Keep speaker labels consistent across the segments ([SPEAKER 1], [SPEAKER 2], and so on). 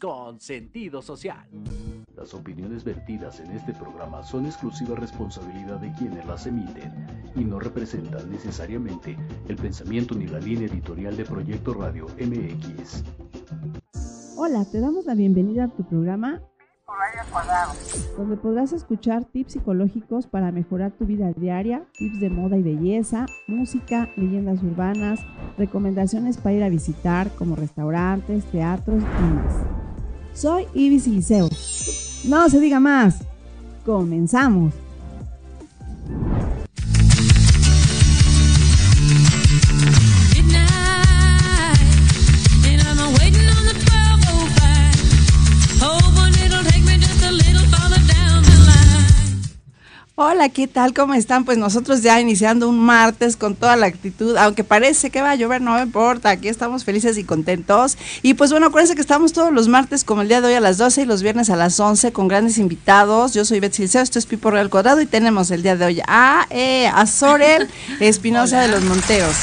[SPEAKER 1] Con sentido social.
[SPEAKER 2] Las opiniones vertidas en este programa son exclusiva responsabilidad de quienes las emiten y no representan necesariamente el pensamiento ni la línea editorial de Proyecto Radio MX.
[SPEAKER 3] Hola, te damos la bienvenida a tu programa donde podrás escuchar tips psicológicos para mejorar tu vida diaria, tips de moda y belleza, música, leyendas urbanas, recomendaciones para ir a visitar como restaurantes, teatros y más. Soy Ibis Liceo. No se diga más. Comenzamos. Hola, ¿qué tal? ¿Cómo están? Pues nosotros ya iniciando un martes con toda la actitud, aunque parece que va a llover, no me importa, aquí estamos felices y contentos. Y pues bueno, acuérdense que estamos todos los martes como el día de hoy a las 12 y los viernes a las 11 con grandes invitados. Yo soy Betsy Liceo, esto es Pipo Real Cuadrado y tenemos el día de hoy a, eh, a Sorel Espinosa de los Monteros.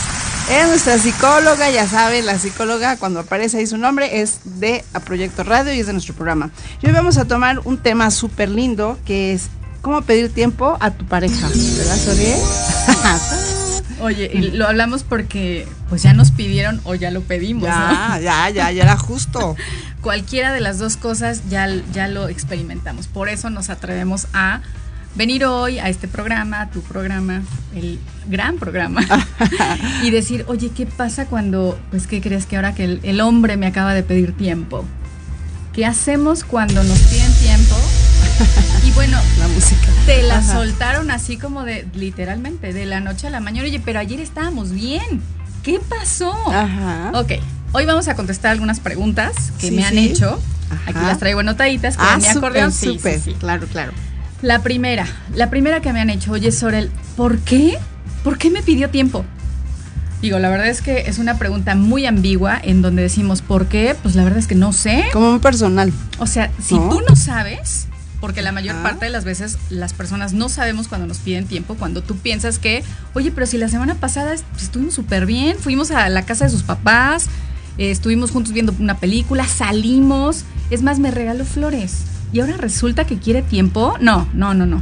[SPEAKER 3] Es nuestra psicóloga, ya saben, la psicóloga cuando aparece ahí su nombre es de a Proyecto Radio y es de nuestro programa. Y hoy vamos a tomar un tema súper lindo que es cómo pedir tiempo a tu pareja, ¿verdad, Soriel?
[SPEAKER 4] Oye, y lo hablamos porque pues ya nos pidieron o ya lo pedimos.
[SPEAKER 3] Ya, ya, ya, ya era justo.
[SPEAKER 4] Cualquiera de las dos cosas ya, ya lo experimentamos. Por eso nos atrevemos a venir hoy a este programa, a tu programa, el gran programa, y decir, oye, ¿qué pasa cuando, pues, ¿qué crees que ahora que el, el hombre me acaba de pedir tiempo? ¿Qué hacemos cuando nos piden tiempo? Y bueno,
[SPEAKER 3] La música.
[SPEAKER 4] te la
[SPEAKER 3] Ajá.
[SPEAKER 4] soltaron así como de, literalmente, de la noche a la mañana. Oye, pero ayer estábamos bien. ¿Qué pasó?
[SPEAKER 3] Ajá.
[SPEAKER 4] Ok, hoy vamos a contestar algunas preguntas que
[SPEAKER 3] Sí,
[SPEAKER 4] me han
[SPEAKER 3] sí.
[SPEAKER 4] hecho.
[SPEAKER 3] Ajá.
[SPEAKER 4] Aquí las traigo anotaditas con
[SPEAKER 3] Ah,
[SPEAKER 4] mi acordeón. Sí, sí, sí.
[SPEAKER 3] Claro, claro.
[SPEAKER 4] La primera, la primera que me han hecho, oye Sorel, ¿por qué? ¿Por qué me pidió tiempo? Digo, la verdad es que es una pregunta muy ambigua en donde decimos, ¿por qué? Pues la verdad es que no sé.
[SPEAKER 3] Como muy personal.
[SPEAKER 4] O sea, si
[SPEAKER 3] ¿No?
[SPEAKER 4] tú no sabes, porque la mayor
[SPEAKER 3] Ajá.
[SPEAKER 4] parte de las veces las personas no sabemos cuando nos piden tiempo, cuando tú piensas que, oye, pero si la semana pasada est- estuvimos súper bien, fuimos a la casa de sus papás, eh, estuvimos juntos viendo una película, salimos, es más, me regaló flores. Y ahora resulta que quiere tiempo. No, no, no, no.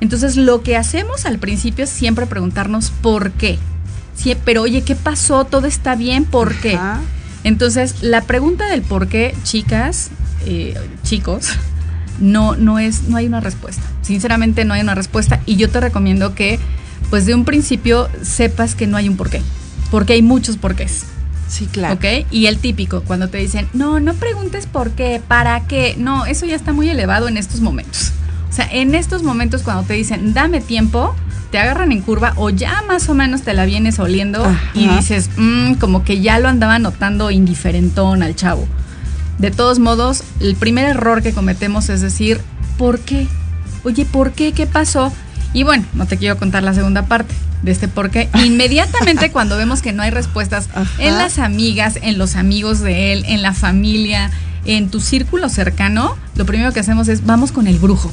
[SPEAKER 4] Entonces lo que hacemos al principio es siempre preguntarnos por qué. Sí, pero oye, ¿qué pasó? ¿Todo está bien? ¿Por qué?
[SPEAKER 3] Ajá.
[SPEAKER 4] Entonces, la pregunta del por qué, chicas, eh, chicos, no, no es, no hay una respuesta. Sinceramente no hay una respuesta. Y yo te recomiendo que, pues de un principio, sepas que no hay un por qué. Porque hay muchos porqués.
[SPEAKER 3] Sí, claro.
[SPEAKER 4] ¿Ok? Y el típico, cuando te dicen, no, no preguntes por qué, para qué. No, eso ya está muy elevado en estos momentos. O sea, en estos momentos cuando te dicen, dame tiempo, te agarran en curva o ya más o menos te la vienes oliendo
[SPEAKER 3] Ajá.
[SPEAKER 4] y dices, "Mm, como que ya lo andaba notando indiferentón al chavo. De todos modos, el primer error que cometemos es decir, ¿por qué? Oye, ¿por qué? ¿Qué pasó? Y bueno, no te quiero contar la segunda parte de este por qué. Inmediatamente cuando vemos que no hay respuestas
[SPEAKER 3] Ajá.
[SPEAKER 4] en las amigas, en los amigos de él, en la familia, en tu círculo cercano, lo primero que hacemos es vamos con el brujo.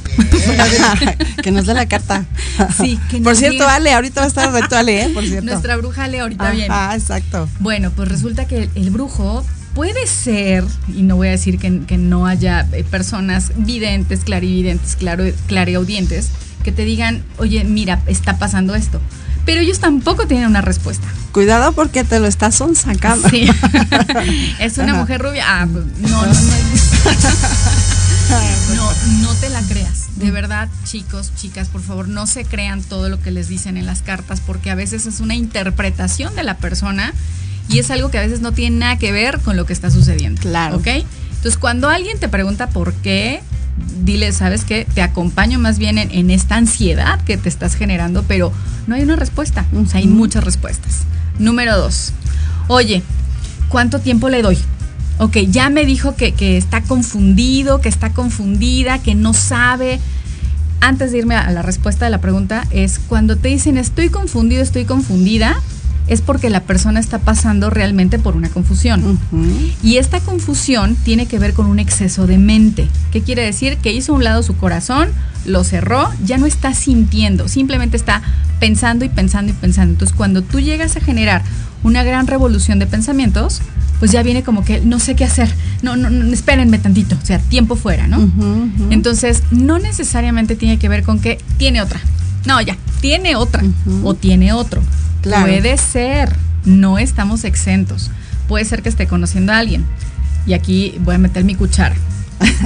[SPEAKER 3] que nos dé la carta.
[SPEAKER 4] Sí, que
[SPEAKER 3] Por cierto,
[SPEAKER 4] diga.
[SPEAKER 3] Ale, ahorita va a estar reto Ale, ¿eh? Por cierto.
[SPEAKER 4] Nuestra bruja le ahorita viene.
[SPEAKER 3] Ajá, exacto.
[SPEAKER 4] Bueno, pues resulta que el, el brujo puede ser, y no voy a decir que, que no haya eh, personas videntes, clarividentes, claro, clareaudientes, que te digan, oye, mira, está pasando esto. Pero ellos tampoco tienen una respuesta.
[SPEAKER 3] Cuidado porque te lo estás sacando.
[SPEAKER 4] Sí. es una
[SPEAKER 3] Ajá.
[SPEAKER 4] mujer rubia. Ah, pues, no, no, no. No, no te la creas. De verdad, chicos, chicas, por favor, no se crean todo lo que les dicen en las cartas, porque a veces es una interpretación de la persona y es algo que a veces no tiene nada que ver con lo que está sucediendo.
[SPEAKER 3] Claro.
[SPEAKER 4] ¿Ok? Entonces, cuando alguien te pregunta por qué, dile, ¿sabes qué? Te acompaño más bien en, en esta ansiedad que te estás generando, pero no hay una respuesta. O sea, hay muchas respuestas. Número dos. Oye, ¿cuánto tiempo le doy? Ok, ya me dijo que, que está confundido, que está confundida, que no sabe. Antes de irme a la respuesta de la pregunta, es cuando te dicen estoy confundido, estoy confundida, es porque la persona está pasando realmente por una confusión. Y esta confusión tiene que ver con un exceso de mente. ¿Qué quiere decir? Que hizo a un lado su corazón, lo cerró, ya no está sintiendo, simplemente está pensando y pensando y pensando. Entonces, cuando tú llegas a generar una gran revolución de pensamientos, pues ya viene como que no sé qué hacer. No, no, no espérenme tantito, o sea, tiempo fuera, ¿no? Entonces, no necesariamente tiene que ver con que tiene otra. No, ya, tiene otra o tiene otro.
[SPEAKER 3] Claro.
[SPEAKER 4] Puede ser, no estamos exentos. Puede ser que esté conociendo a alguien. Y aquí voy a meter mi cuchara.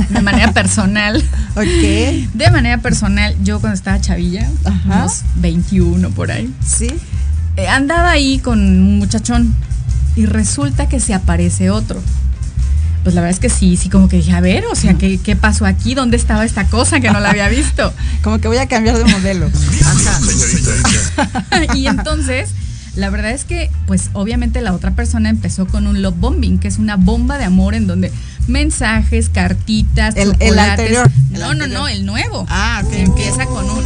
[SPEAKER 4] De manera personal.
[SPEAKER 3] Ok,
[SPEAKER 4] De manera personal, yo cuando estaba chavilla,
[SPEAKER 3] Ajá.
[SPEAKER 4] unos 21 por ahí,
[SPEAKER 3] sí.
[SPEAKER 4] eh, andaba ahí con un muchachón y resulta que se aparece otro. Pues la verdad es que sí, sí, como que dije, a ver, o sea, ¿qué, qué pasó aquí? ¿Dónde estaba esta cosa que no la había visto?
[SPEAKER 3] Como que voy a cambiar de modelo.
[SPEAKER 4] y entonces, la verdad es que, pues obviamente la otra persona empezó con un love bombing, que es una bomba de amor en donde mensajes, cartitas,
[SPEAKER 3] El- el
[SPEAKER 4] chocolates.
[SPEAKER 3] anterior, el
[SPEAKER 4] no,
[SPEAKER 3] anterior.
[SPEAKER 4] no, no, el nuevo.
[SPEAKER 3] Ah, ok,
[SPEAKER 4] Se
[SPEAKER 3] ok.
[SPEAKER 4] empieza con un.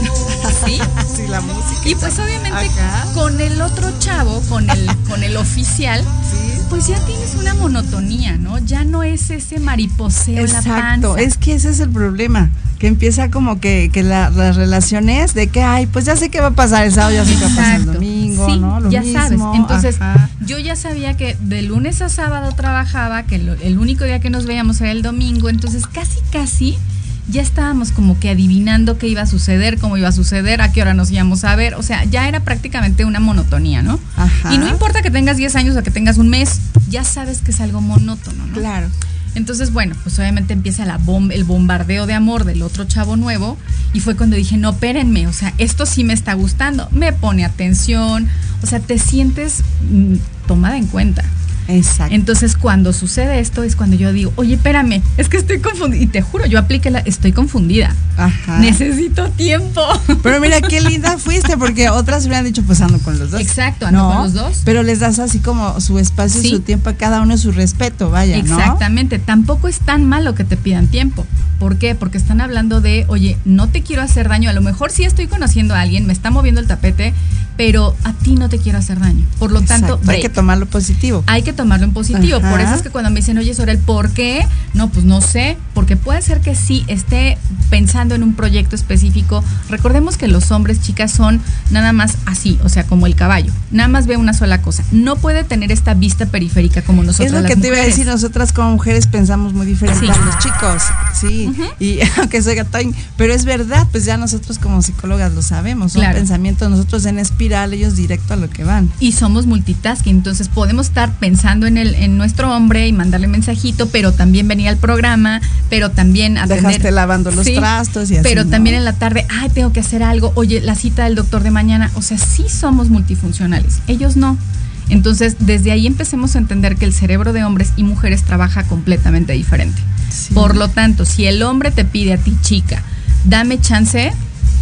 [SPEAKER 4] ¿Sí?
[SPEAKER 3] Sí, la música.
[SPEAKER 4] Y pues obviamente con el otro chavo, con el, con el oficial,
[SPEAKER 3] Sí.
[SPEAKER 4] pues ya tienes una monotonía, ¿no? Ya no es ese mariposeo la
[SPEAKER 3] Exacto,
[SPEAKER 4] panza.
[SPEAKER 3] es que ese es el problema, que empieza como que, que la- las relaciones de que, ay, pues ya sé qué va a pasar el sábado, ya sé qué va a pasar el
[SPEAKER 4] Exacto. Sí,
[SPEAKER 3] ¿no? Lo
[SPEAKER 4] ya
[SPEAKER 3] mismo,
[SPEAKER 4] sabes. Entonces,
[SPEAKER 3] ajá.
[SPEAKER 4] yo ya sabía que de lunes a sábado trabajaba, que lo- el único día que nos veíamos era el domingo, entonces casi, casi ya estábamos como que adivinando qué iba a suceder, cómo iba a suceder, a qué hora nos íbamos a ver, o sea, ya era prácticamente una monotonía, ¿no?
[SPEAKER 3] Ajá.
[SPEAKER 4] Y no importa que tengas 10 años o que tengas un mes, ya sabes que es algo monótono, ¿no?
[SPEAKER 3] Claro.
[SPEAKER 4] Entonces, bueno, pues obviamente empieza la el bombardeo de amor del otro chavo nuevo y fue cuando dije, no, espérenme, o sea, esto sí me está gustando, me pone atención, o sea, te sientes mm, tomada en cuenta.
[SPEAKER 3] Exacto.
[SPEAKER 4] Entonces, cuando sucede esto es cuando yo digo, oye, espérame, es que estoy confundida. Y te juro, yo apliqué la, estoy confundida.
[SPEAKER 3] Ajá.
[SPEAKER 4] Necesito tiempo.
[SPEAKER 3] Pero mira qué linda fuiste, porque otras hubieran dicho, pues ando con los dos.
[SPEAKER 4] Exacto, ando con los dos.
[SPEAKER 3] Pero les das así como su espacio,
[SPEAKER 4] Sí.
[SPEAKER 3] su tiempo a cada uno, su respeto, vaya, ¿no?
[SPEAKER 4] Exactamente, tampoco es tan malo que te pidan tiempo. ¿Por qué? Porque están hablando de, oye, no te quiero hacer daño. A lo mejor sí estoy conociendo a alguien, me está moviendo el tapete, pero a ti no te quiero hacer daño. Por lo tanto,
[SPEAKER 3] Exacto, hay
[SPEAKER 4] break.
[SPEAKER 3] que tomarlo positivo.
[SPEAKER 4] hay que tomarlo en positivo.
[SPEAKER 3] Ajá.
[SPEAKER 4] Por eso es que cuando me dicen, oye, sobre el por qué, no, pues no sé, porque puede ser que sí esté pensando en un proyecto específico. Recordemos que los hombres, chicas, son nada más así, o sea, como el caballo. Nada más ve una sola cosa. No puede tener esta vista periférica como nosotros.
[SPEAKER 3] Es lo
[SPEAKER 4] las
[SPEAKER 3] que te iba a
[SPEAKER 4] mujeres.
[SPEAKER 3] decir, nosotras como mujeres pensamos muy diferente
[SPEAKER 4] Sí.
[SPEAKER 3] a los chicos, sí, y aunque soy gatón, pero es verdad, pues ya nosotros como psicólogas lo sabemos, son
[SPEAKER 4] Claro.
[SPEAKER 3] pensamientos nosotros en espiral, ellos directo a lo que van.
[SPEAKER 4] y somos multitasking, entonces podemos estar pensando en el en nuestro hombre y mandarle mensajito, pero también venir al programa, pero también atender
[SPEAKER 3] Dejaste lavando los
[SPEAKER 4] Sí,
[SPEAKER 3] trastos y así.
[SPEAKER 4] Pero
[SPEAKER 3] ¿no?
[SPEAKER 4] también en la tarde, ay, tengo que hacer algo, oye, la cita del doctor de mañana, o sea, sí somos multifuncionales, ellos no. Entonces, desde ahí empecemos a entender que el cerebro de hombres y mujeres trabaja completamente diferente.
[SPEAKER 3] Sí.
[SPEAKER 4] Por lo tanto, si el hombre te pide a ti, chica, dame chance,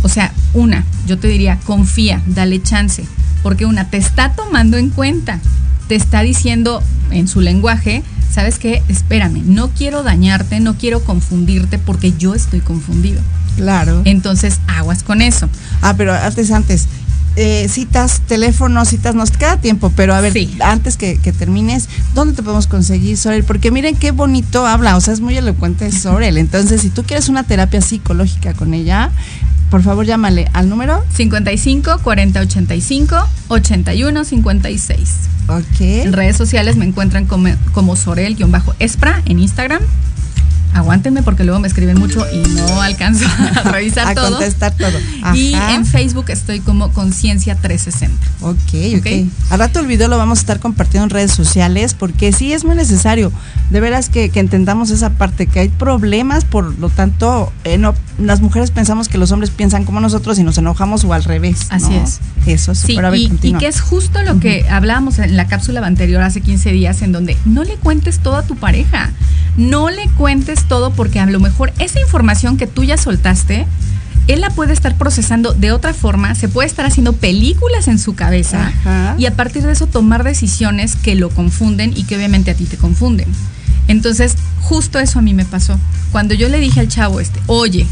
[SPEAKER 4] o sea, una, yo te diría, confía, dale chance, porque una, te está tomando en cuenta, te está diciendo en su lenguaje, ¿sabes qué? Espérame, no quiero dañarte, no quiero confundirte porque yo estoy confundido.
[SPEAKER 3] Claro.
[SPEAKER 4] Entonces, aguas con eso.
[SPEAKER 3] Ah, pero antes, antes. eh, citas, teléfono, citas, nos queda tiempo, pero a ver,
[SPEAKER 4] Sí.
[SPEAKER 3] antes que, que termines, ¿dónde te podemos conseguir Sorel? Porque miren qué bonito habla, o sea, es muy elocuente Sorel. Entonces, si tú quieres una terapia psicológica con ella, por favor llámale al número.
[SPEAKER 4] 55 40 85 81 56.
[SPEAKER 3] Ok.
[SPEAKER 4] En redes sociales me encuentran como, como Sorel-Espra en Instagram. Aguántenme porque luego me escriben mucho y no alcanzo a revisar
[SPEAKER 3] a
[SPEAKER 4] todo.
[SPEAKER 3] contestar todo.
[SPEAKER 4] Y en Facebook estoy como Conciencia 360.
[SPEAKER 3] Ok, ok.
[SPEAKER 4] Ok.
[SPEAKER 3] Al rato el video lo vamos a estar compartiendo en redes sociales porque sí es muy necesario. De veras que, que entendamos esa parte, que hay problemas, por lo tanto, eh, no, las mujeres pensamos que los hombres piensan como nosotros y nos enojamos o al revés.
[SPEAKER 4] Así
[SPEAKER 3] ¿no?
[SPEAKER 4] es.
[SPEAKER 3] Eso es
[SPEAKER 4] Sí, y, y que es justo lo que hablábamos en la cápsula anterior hace 15 días, en donde no le cuentes todo a tu pareja. No le cuentes todo porque a lo mejor esa información que tú ya soltaste, él la puede estar procesando de otra forma, se puede estar haciendo películas en su cabeza
[SPEAKER 3] Ajá.
[SPEAKER 4] y a partir de eso tomar decisiones que lo confunden y que obviamente a ti te confunden. Entonces, justo eso a mí me pasó. Cuando yo le dije al chavo este, oye,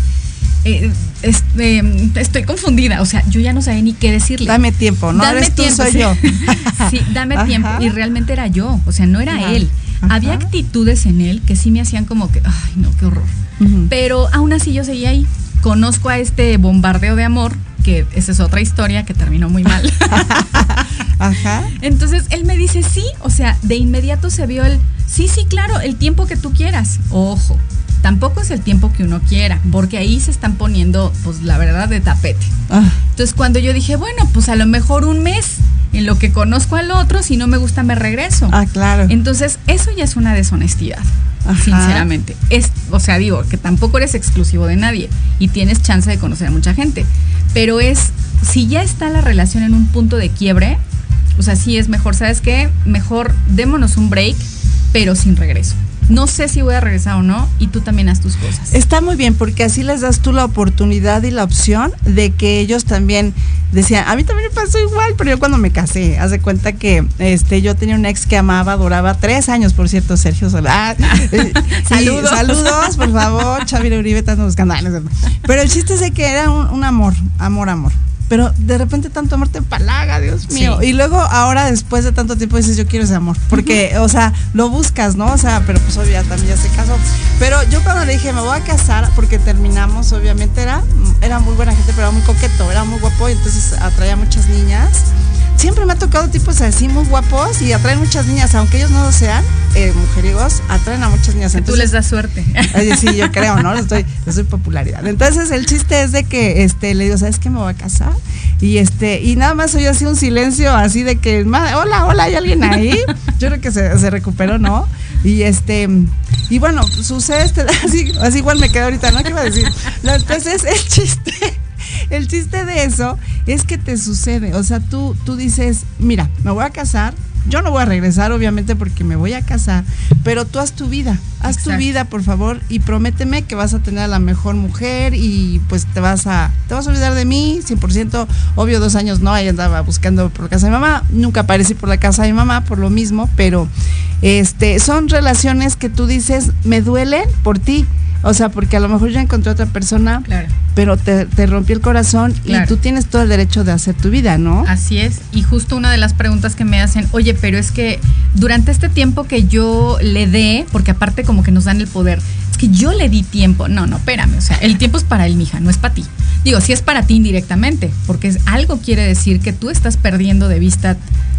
[SPEAKER 4] eh, este, estoy confundida, o sea, yo ya no sabía ni qué decirle.
[SPEAKER 3] Dame tiempo, no
[SPEAKER 4] Dame
[SPEAKER 3] eres tú,
[SPEAKER 4] tiempo,
[SPEAKER 3] soy
[SPEAKER 4] sí.
[SPEAKER 3] yo.
[SPEAKER 4] sí, dame
[SPEAKER 3] Ajá.
[SPEAKER 4] tiempo. Y realmente era yo, o sea, no era
[SPEAKER 3] Ajá.
[SPEAKER 4] él.
[SPEAKER 3] Ajá.
[SPEAKER 4] Había actitudes en él que sí me hacían como que, ay, no, qué horror. Pero aún así yo seguía ahí. Conozco a este bombardeo de amor que esa es otra historia que terminó muy mal.
[SPEAKER 3] Ajá.
[SPEAKER 4] Entonces él me dice, sí, o sea, de inmediato se vio el, sí, sí, claro, el tiempo que tú quieras. Ojo, tampoco es el tiempo que uno quiera, porque ahí se están poniendo, pues la verdad, de tapete.
[SPEAKER 3] Ah,
[SPEAKER 4] Entonces cuando yo dije, bueno, pues a lo mejor un mes en lo que conozco al otro, si no me gusta me regreso.
[SPEAKER 3] ah, claro.
[SPEAKER 4] Entonces eso ya es una deshonestidad.
[SPEAKER 3] Ajá.
[SPEAKER 4] Sinceramente, es, o sea, digo que tampoco eres exclusivo de nadie y tienes chance de conocer a mucha gente, pero es si ya está la relación en un punto de quiebre, o sea, sí es mejor, ¿sabes qué? Mejor démonos un break, pero sin regreso. No sé si voy a regresar o no y tú también haz tus cosas.
[SPEAKER 3] Está muy bien porque así les das tú la oportunidad y la opción de que ellos también decían, a mí también me pasó igual, pero yo cuando me casé, haz de cuenta que este yo tenía un ex que amaba, adoraba tres años, por cierto, Sergio Solá. Eh, y
[SPEAKER 4] Saludos.
[SPEAKER 3] saludos, por favor, Xavier Uribe, estás buscando. Ah. Pero el chiste es de que era un, un amor, amor, amor. Pero de repente tanto amor te empalaga, Dios mío.
[SPEAKER 4] Sí.
[SPEAKER 3] Y luego ahora después de tanto tiempo dices, yo quiero ese amor. Porque, o sea, lo buscas, ¿no? O sea, pero pues obvio también ya se casó. Pero yo cuando le dije, me voy a casar, porque terminamos, obviamente era, era muy buena gente, pero era muy coqueto, era muy guapo y entonces atraía muchas niñas. Siempre me ha tocado tipos así muy guapos y atraen muchas niñas, aunque ellos no lo sean, eh, mujeriegos, atraen a muchas niñas.
[SPEAKER 4] Que tú les das suerte.
[SPEAKER 3] Oye, sí, yo creo, ¿no? Les doy, les doy popularidad. Entonces el chiste es de que este, le digo, ¿sabes qué me voy a casar? Y este, y nada más oí así un silencio así de que, "Ma- hola, hola, ¿hay alguien ahí? Yo creo que se, se recuperó, ¿no? Y este, y bueno, sucede este, así, así igual me quedé ahorita, ¿no? ¿Qué iba a decir? Entonces el chiste, el chiste de eso es que te sucede. O sea, tú, tú dices, mira, me voy a casar. Yo no voy a regresar, obviamente, porque me voy a casar, pero tú haz tu vida, haz tu vida, por favor, y prométeme que vas a tener a la mejor mujer y pues te vas a, te vas a olvidar de mí, 100%, obvio, dos años no, ahí andaba buscando por la casa de mi mamá, nunca aparecí por la casa de mi mamá por lo mismo, pero este, son relaciones que tú dices, me duelen por ti, o sea, porque a lo mejor ya encontré otra persona,
[SPEAKER 4] Claro.
[SPEAKER 3] pero te, te rompió el corazón
[SPEAKER 4] Claro.
[SPEAKER 3] y tú tienes todo el derecho de hacer tu vida, ¿no?
[SPEAKER 4] Así es. Y justo una de las preguntas que me hacen, oye, pero es que durante este tiempo que yo le dé, porque aparte como que nos dan el poder, es que yo le di tiempo. No, no, espérame. O sea, el tiempo es para él, mija, no es para ti. Digo, sí es para ti indirectamente, porque es, algo quiere decir que tú estás perdiendo de vista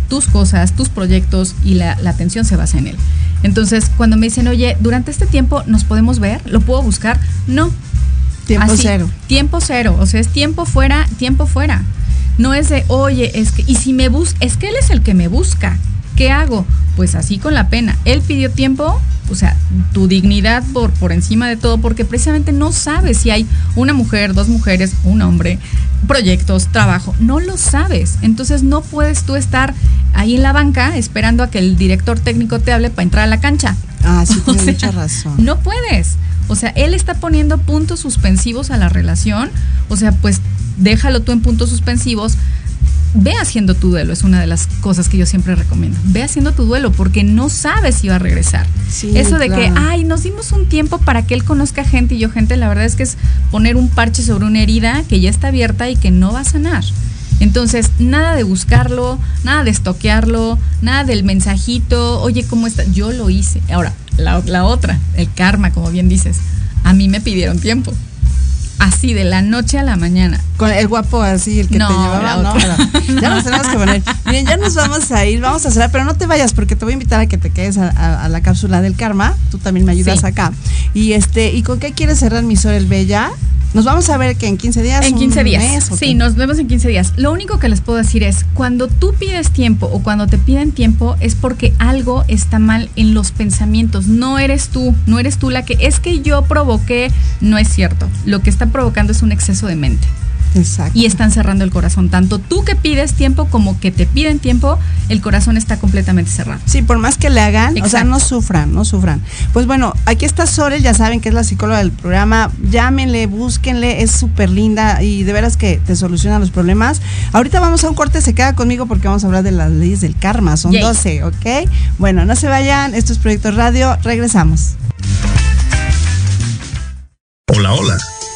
[SPEAKER 4] tus cosas, tus proyectos y la, la atención se basa en él. Entonces, cuando me dicen, oye, durante este tiempo nos podemos ver, lo puedo buscar, no,
[SPEAKER 3] Tiempo
[SPEAKER 4] Así,
[SPEAKER 3] cero.
[SPEAKER 4] Tiempo cero. O sea, es tiempo fuera, tiempo fuera. No es de, oye, es que, y si me busca, es que él es el que me busca. ¿Qué hago? Pues así con la pena. Él pidió tiempo, o sea, tu dignidad por, por encima de todo, porque precisamente no sabes si hay una mujer, dos mujeres, un hombre, proyectos, trabajo. No lo sabes. Entonces no puedes tú estar ahí en la banca esperando a que el director técnico te hable para entrar a la cancha.
[SPEAKER 3] Ah, sí, tienes
[SPEAKER 4] sea,
[SPEAKER 3] mucha razón.
[SPEAKER 4] No puedes. O sea, él está poniendo puntos suspensivos a la relación. O sea, pues déjalo tú en puntos suspensivos. Ve haciendo tu duelo, es una de las cosas que yo siempre recomiendo. Ve haciendo tu duelo porque no sabes si va a regresar.
[SPEAKER 3] Sí,
[SPEAKER 4] Eso de que, ay, nos dimos un tiempo para que él conozca gente y yo gente, la verdad es que es poner un parche sobre una herida que ya está abierta y que no va a sanar. Entonces, nada de buscarlo, nada de estoquearlo, nada del mensajito, oye, ¿cómo está? Yo lo hice. Ahora, la, la otra, el karma, como bien dices, a mí me pidieron tiempo. Así, de la noche a la mañana.
[SPEAKER 3] Con el guapo así, el que
[SPEAKER 4] No,
[SPEAKER 3] te llevaba,
[SPEAKER 4] la
[SPEAKER 3] ¿no? Ya nos tenemos que poner. Miren, ya nos vamos a ir, vamos a cerrar, pero no te vayas porque te voy a invitar a que te quedes a, a- a la cápsula del karma. Tú también me ayudas
[SPEAKER 4] Sí.
[SPEAKER 3] acá. Y este, ¿y con qué quieres cerrar mi Sol el Bella? Nos vamos a ver que en 15 días.
[SPEAKER 4] En
[SPEAKER 3] un
[SPEAKER 4] 15 días.
[SPEAKER 3] mes, ¿o
[SPEAKER 4] sí, nos vemos en 15 días. Lo único que les puedo decir es, cuando tú pides tiempo o cuando te piden tiempo es porque algo está mal en los pensamientos. No eres tú, no eres tú la que es que yo provoqué, no es cierto. Lo que está provocando es un exceso de mente
[SPEAKER 3] Exacto.
[SPEAKER 4] y están cerrando el corazón. Tanto tú que pides tiempo como que te piden tiempo, el corazón está completamente cerrado.
[SPEAKER 3] Sí, por más que le hagan, o sea, no sufran, no sufran. Pues bueno, aquí está Sorel, ya saben que es la psicóloga del programa. Llámenle, búsquenle, es súper linda y de veras que te soluciona los problemas. Ahorita vamos a un corte, se queda conmigo porque vamos a hablar de las leyes del karma, son
[SPEAKER 4] Yay.
[SPEAKER 3] 12, ¿ok? Bueno, no se vayan, esto es Proyecto Radio, regresamos.
[SPEAKER 5] Hola, hola.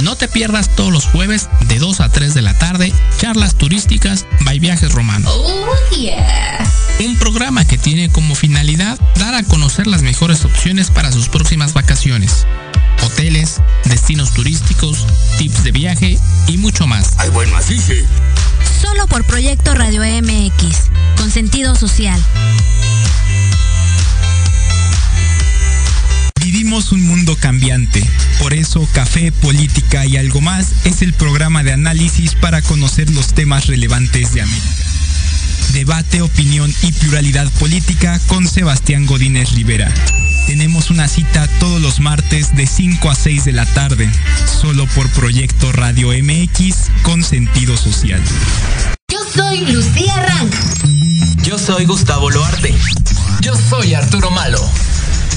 [SPEAKER 6] No te pierdas todos los jueves de 2 a 3 de la tarde, charlas turísticas by Viajes Romanos.
[SPEAKER 7] Oh, yeah.
[SPEAKER 6] Un programa que tiene como finalidad dar a conocer las mejores opciones para sus próximas vacaciones. Hoteles, destinos turísticos, tips de viaje y mucho más.
[SPEAKER 8] Ay, bueno, así sí.
[SPEAKER 7] Solo por Proyecto Radio MX, con sentido social.
[SPEAKER 9] Vivimos un mundo cambiante, por eso Café, Política y algo más es el programa de análisis para conocer los temas relevantes de América. Debate, opinión y pluralidad política con Sebastián Godínez Rivera. Tenemos una cita todos los martes de 5 a 6 de la tarde, solo por Proyecto Radio MX con sentido social.
[SPEAKER 7] Yo soy Lucía Rank.
[SPEAKER 10] Yo soy Gustavo Loarte.
[SPEAKER 11] Yo soy Arturo Malo.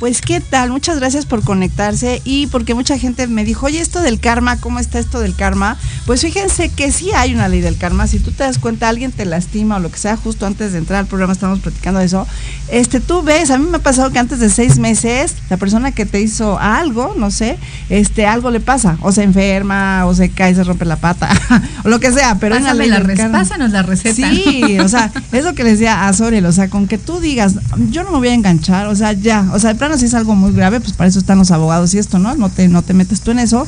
[SPEAKER 3] Pues qué tal, muchas gracias por conectarse y porque mucha gente me dijo, oye, esto del karma, ¿cómo está esto del karma? Pues fíjense que sí hay una ley del karma, si tú te das cuenta, alguien te lastima o lo que sea, justo antes de entrar al programa estamos platicando de eso, este, tú ves, a mí me ha pasado que antes de seis meses, la persona que te hizo algo, no sé, este, algo le pasa, o se enferma, o se cae, se rompe la pata, o lo que sea, pero
[SPEAKER 4] Pásame
[SPEAKER 3] hay una ley
[SPEAKER 4] la
[SPEAKER 3] del karma.
[SPEAKER 4] Pásanos la receta.
[SPEAKER 3] Sí, o sea, es lo que le decía a Soriel, o sea, con que tú digas, yo no me voy a enganchar, o sea, ya, o sea, de plano si es algo muy grave, pues para eso están los abogados y esto, ¿no? No te, no te metes tú en eso,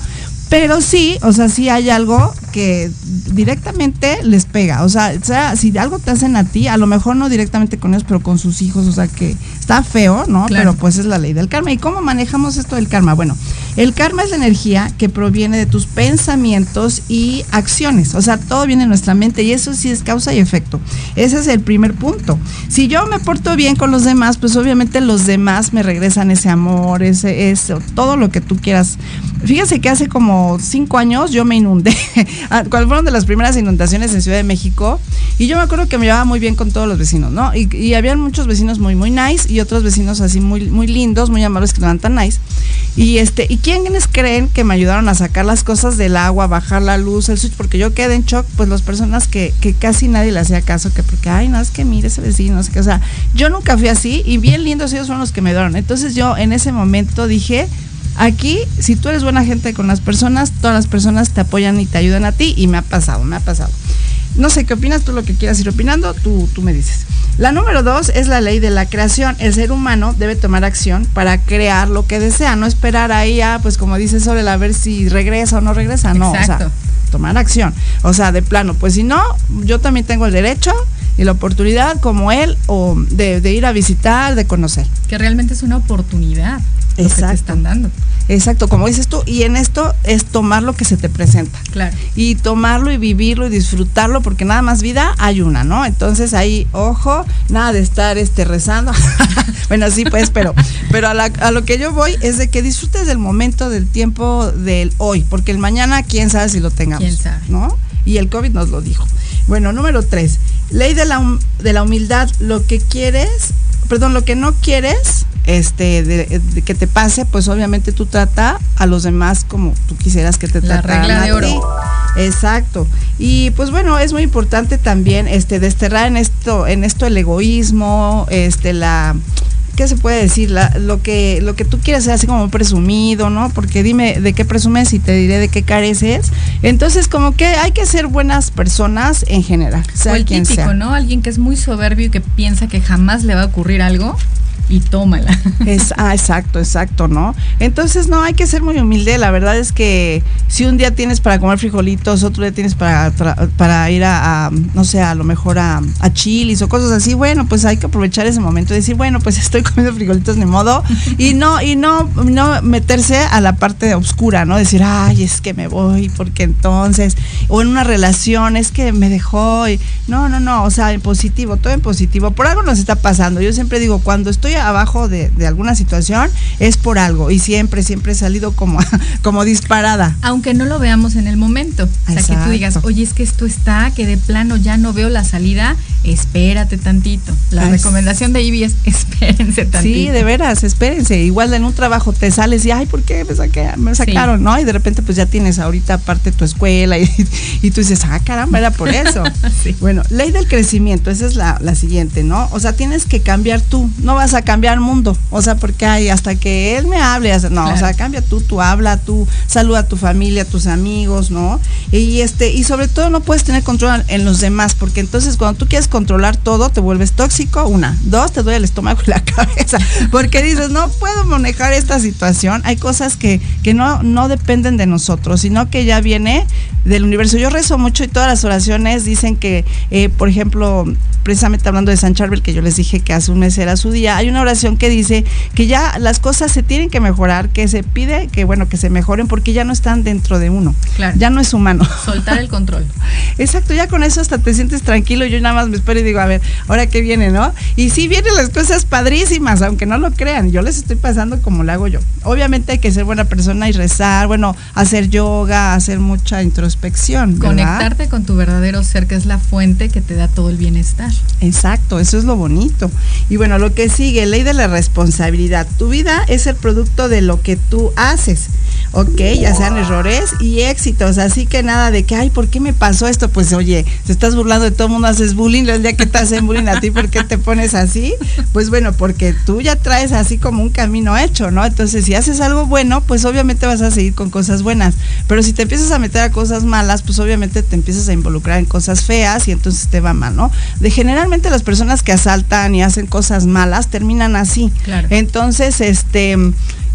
[SPEAKER 3] pero sí, o sea, sí hay algo que directamente les pega, o sea, o sea, si algo te hacen a ti, a lo mejor no directamente con ellos, pero con sus hijos, o sea, que está feo, ¿no?
[SPEAKER 4] Claro.
[SPEAKER 3] Pero pues es la ley del karma. ¿Y cómo manejamos esto del karma? Bueno, el karma es la energía que proviene de tus pensamientos y acciones. O sea, todo viene en nuestra mente y eso sí es causa y efecto. Ese es el primer punto. Si yo me porto bien con los demás, pues obviamente los demás me regresan ese amor, ese, eso, todo lo que tú quieras. Fíjense que hace como cinco años yo me inundé. Cuando fueron de las primeras inundaciones en Ciudad de México, y yo me acuerdo que me llevaba muy bien con todos los vecinos, ¿no? Y, y habían muchos vecinos muy, muy nice y otros vecinos así muy, muy lindos, muy amables que no eran tan nice. Y este, ¿y quiénes creen que me ayudaron a sacar las cosas del agua, bajar la luz, el switch? Porque yo quedé en shock, pues las personas que, que casi nadie le hacía caso, que porque, ay, no, es que mire ese vecino, o sea, yo nunca fui así y bien lindos ellos fueron los que me dieron. Entonces yo en ese momento dije, aquí, si tú eres buena gente con las personas, todas las personas te apoyan y te ayudan a ti y me ha pasado, me ha pasado. No sé qué opinas, tú lo que quieras ir opinando, tú, tú me dices. La número dos es la ley de la creación. El ser humano debe tomar acción para crear lo que desea, no esperar ahí a, pues como dice Sorel, a ver si regresa o no regresa, no, o sea,
[SPEAKER 4] Exacto.
[SPEAKER 3] tomar acción. O sea, de plano, pues si no, yo también tengo el derecho y la oportunidad como él o de, de ir a visitar, de conocer.
[SPEAKER 4] Que realmente es una oportunidad lo que te
[SPEAKER 3] Exacto.
[SPEAKER 4] están dando.
[SPEAKER 3] Exacto, como dices tú, y en esto es tomar lo que se te presenta.
[SPEAKER 4] Claro.
[SPEAKER 3] Y tomarlo y vivirlo y disfrutarlo, porque nada más vida hay una, ¿no? Entonces ahí, ojo, nada de estar este rezando. bueno, sí, pues, pero, pero a, la- a lo que yo voy es de que disfrutes del momento, del tiempo, del hoy, porque el mañana, quién sabe si lo tengamos.
[SPEAKER 4] Quién sabe.
[SPEAKER 3] ¿No? Y el COVID nos lo dijo. Bueno, número tres, ley de la, hum- de la humildad, lo que quieres, perdón, lo que no quieres este de, de que te pase, pues obviamente tú trata a los demás como tú quisieras que te
[SPEAKER 4] La
[SPEAKER 3] trataran
[SPEAKER 4] regla
[SPEAKER 3] a
[SPEAKER 4] de oro.
[SPEAKER 3] Exacto. Y pues bueno, es muy importante también este desterrar en esto en esto el egoísmo, este la ¿qué se puede decir? La- lo que lo que tú quieres ser así como presumido, ¿no? Porque dime de qué presumes y te diré de qué careces. Entonces, como que hay que ser buenas personas en general, sea
[SPEAKER 4] o el
[SPEAKER 3] quien
[SPEAKER 4] típico,
[SPEAKER 3] sea.
[SPEAKER 4] ¿no? Alguien que es muy soberbio y que piensa que jamás le va a ocurrir algo. Y tómala.
[SPEAKER 3] Es, ah, exacto, exacto, ¿no? Entonces, no, hay que ser muy humilde. La verdad es que si un día tienes para comer frijolitos, otro día tienes para, para ir a, no sé, a lo mejor a, a chilis o cosas así, bueno, pues hay que aprovechar ese momento y decir, bueno, pues estoy comiendo frijolitos de modo y no, y no, no meterse a la parte oscura, ¿no? Decir, ay, es que me voy, porque entonces, o en una relación, es que me dejó, no, no, no, o sea, en positivo, todo en positivo. Por algo nos está pasando. Yo siempre digo, cuando estoy abajo de, alguna situación, es por algo. Y siempre, siempre he salido como, como disparada.
[SPEAKER 4] Aunque no lo veamos en el momento. O sea, que tú digas, oye, es que esto está, que de plano ya no veo la salida, espérate tantito. La recomendación de Ivy es espérense tantito.
[SPEAKER 3] Sí, de veras, espérense. Igual en un trabajo te sales y, ay, ¿por qué me, saqué, me sacaron? ¿No? Y de repente pues ya tienes ahorita aparte tu escuela y, y tú dices, ah, caramba, era por eso. Bueno, ley del crecimiento, esa es la, la siguiente, ¿no? O sea, tienes que cambiar tú, no vas a cambiar el mundo. O sea, porque hay hasta que él me hable, no, o sea, cambia tú, tú habla, tú saluda a tu familia, a tus amigos, ¿no? Y este, y sobre todo no puedes tener control en los demás, porque entonces cuando tú quieres controlar todo, te vuelves tóxico, una, dos, te duele el estómago y la cabeza, porque dices, no puedo manejar esta situación. Hay cosas que, que no, no dependen de nosotros, sino que ya viene del universo. Yo rezo mucho y todas las oraciones dicen que, eh, por ejemplo, precisamente hablando de San Charbel, que yo les dije que hace un mes era su día, hay una oración que dice que ya las cosas se tienen que mejorar, que se pide que, bueno, que se mejoren porque ya no están dentro de uno. Claro. Ya no es humano.
[SPEAKER 4] Soltar el control.
[SPEAKER 3] Exacto, ya con eso hasta te sientes tranquilo. Yo nada más me espero y digo, a ver, ahora qué viene, ¿no? Y sí vienen las cosas padrísimas, aunque no lo crean. Yo les estoy pasando como lo hago yo. Obviamente hay que ser buena persona y rezar, bueno, hacer yoga, hacer mucha introspección.
[SPEAKER 4] Conectarte con tu verdadero ser, que es la fuente que te da todo el bienestar.
[SPEAKER 3] Exacto, eso es lo bonito. Y bueno, lo que sigue, ley de la responsabilidad. Tu vida es el producto de lo que tú haces. Ok, ya sean errores y éxitos. Así que nada de que, ay, ¿por qué me pasó esto? Pues oye, te estás burlando de todo el mundo, haces bullying. El día que te hacen bullying a ti, ¿por qué te pones así? Pues bueno, porque tú ya traes así como un camino hecho, ¿no? Entonces, si haces algo bueno, pues obviamente vas a seguir con cosas buenas. Pero si te empiezas a meter a cosas malas, pues obviamente te empiezas a involucrar en cosas feas y entonces te va mal, ¿no? De generalmente las personas que asaltan y hacen cosas malas terminan así. Claro. Entonces, este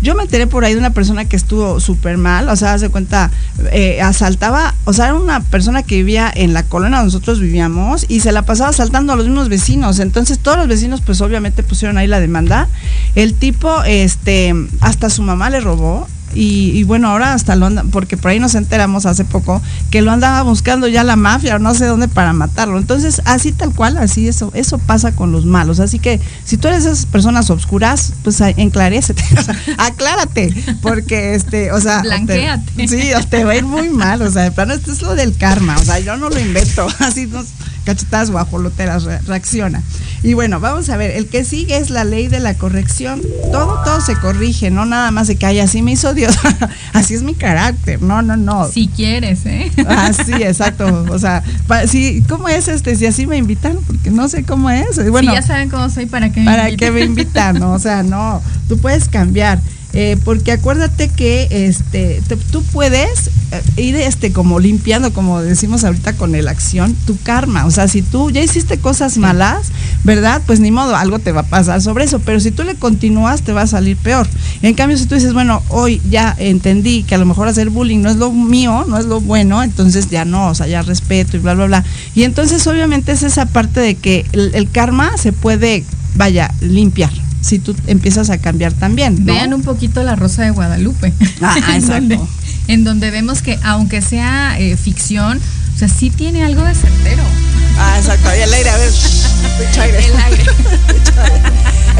[SPEAKER 3] yo me enteré por ahí de una persona que estuvo súper mal, o sea, hace cuenta, eh, asaltaba, o sea, era una persona que vivía en la colonia donde nosotros vivíamos y se la pasaba asaltando a los mismos vecinos. Entonces todos los vecinos pues obviamente pusieron ahí la demanda. El tipo, este, hasta su mamá le robó y, bueno, ahora hasta lo andan, porque por ahí nos enteramos hace poco que lo andaba buscando ya la mafia o no sé dónde para matarlo. Entonces, así tal cual, así eso, eso pasa con los malos. Así que si tú eres esas personas obscuras, pues enclarécete, aclárate, porque este, o sea,
[SPEAKER 4] Blanquéate.
[SPEAKER 3] sí, te va a ir muy mal, o sea, de plano esto es lo del karma, o sea, yo no lo invento, así nos cachetadas guajoloteras reacciona. Y bueno, vamos a ver, el que sigue es la ley de la corrección. Todo, todo se corrige, no nada más de que haya así me hizo Dios, así es mi carácter, no, no, no.
[SPEAKER 4] Si quieres, ¿eh?
[SPEAKER 3] Ah, sí, exacto. O sea, si, ¿cómo es este? Si así me invitan, porque no sé cómo es. Bueno,
[SPEAKER 4] ya saben cómo soy, ¿para qué
[SPEAKER 3] me ¿Para qué me invitan? O sea, no, tú puedes cambiar. Eh, porque acuérdate que este tú puedes eh, ir este como limpiando como decimos ahorita con el acción tu karma. O sea si tú ya hiciste cosas malas verdad pues ni modo algo te va a pasar sobre eso. Pero si tú le continúas te va a salir peor. En cambio si tú dices bueno hoy ya entendí que a lo mejor hacer bullying no es lo mío no es lo bueno entonces ya no o sea ya respeto y bla bla bla. Y entonces obviamente es esa parte de que el karma se puede vaya limpiar si tú empiezas a cambiar también.
[SPEAKER 4] Vean un poquito la Rosa de Guadalupe.
[SPEAKER 3] Ah, exacto.
[SPEAKER 4] en, donde, vemos que aunque sea eh, ficción, o sea, sí tiene algo de certero.
[SPEAKER 3] Ah, exacto. Y el aire, a ver. el aire.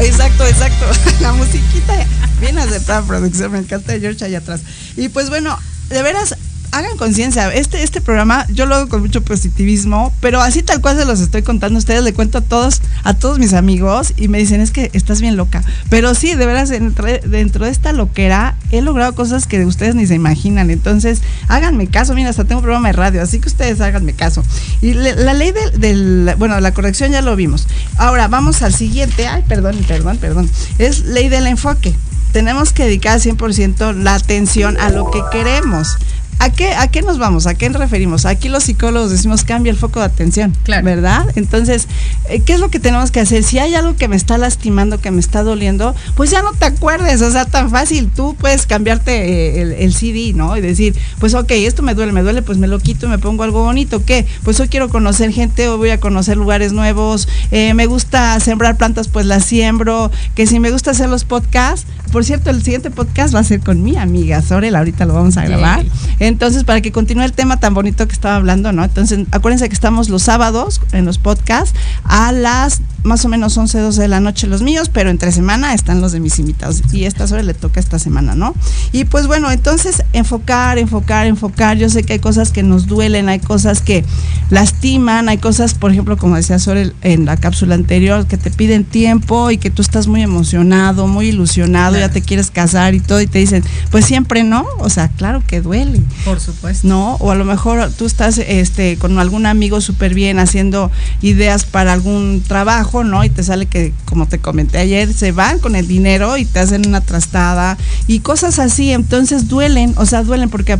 [SPEAKER 3] exacto, exacto. La musiquita bien aceptada producción, me encanta George allá atrás. Y pues bueno, de veras, hagan conciencia. Este, este programa yo lo hago con mucho positivismo, pero así tal cual se los estoy contando. Ustedes le cuento a todos, a todos mis amigos y me dicen es que estás bien loca. Pero sí, de veras, dentro, dentro de esta loquera he logrado cosas que ustedes ni se imaginan. Entonces, háganme caso. Mira, hasta tengo un programa de radio, así que ustedes háganme caso. Y la ley del, del, bueno, la corrección ya lo vimos. Ahora vamos al siguiente. Ay, perdón, perdón, perdón. Es ley del enfoque tenemos que dedicar 100% la atención a lo que queremos ¿A qué, ¿A qué nos vamos? ¿A qué nos referimos? Aquí los psicólogos decimos cambia el foco de atención, claro. ¿verdad? Entonces, eh, ¿qué es lo que tenemos que hacer? Si hay algo que me está lastimando, que me está doliendo, pues ya no te acuerdes, o sea, tan fácil. Tú puedes cambiarte el, el CD, ¿no? Y decir, pues ok, esto me duele, me duele, pues me lo quito y me pongo algo bonito. ¿Qué? Pues hoy quiero conocer gente, hoy voy a conocer lugares nuevos, eh, me gusta sembrar plantas, pues las siembro, que si me gusta hacer los podcasts, por cierto, el siguiente podcast va a ser con mi amiga Sorel, ahorita lo vamos a grabar. Entonces, para que continúe el tema tan bonito que estaba hablando, ¿no? Entonces, acuérdense que estamos los sábados en los podcasts a las más o menos 11, 12 de la noche los míos, pero entre semana están los de mis invitados. Y esta Sorel le toca esta semana, ¿no? Y pues bueno, entonces enfocar, enfocar, enfocar. Yo sé que hay cosas que nos duelen, hay cosas que lastiman, hay cosas, por ejemplo, como decía Sorel en la cápsula anterior, que te piden tiempo y que tú estás muy emocionado, muy ilusionado, ya te quieres casar y todo, y te dicen, pues siempre no. O sea, claro que duele.
[SPEAKER 4] Por supuesto.
[SPEAKER 3] ¿No? O a lo mejor tú estás este, con algún amigo súper bien haciendo ideas para algún trabajo, ¿no? Y te sale que, como te comenté ayer, se van con el dinero y te hacen una trastada y cosas así. Entonces duelen, o sea, duelen porque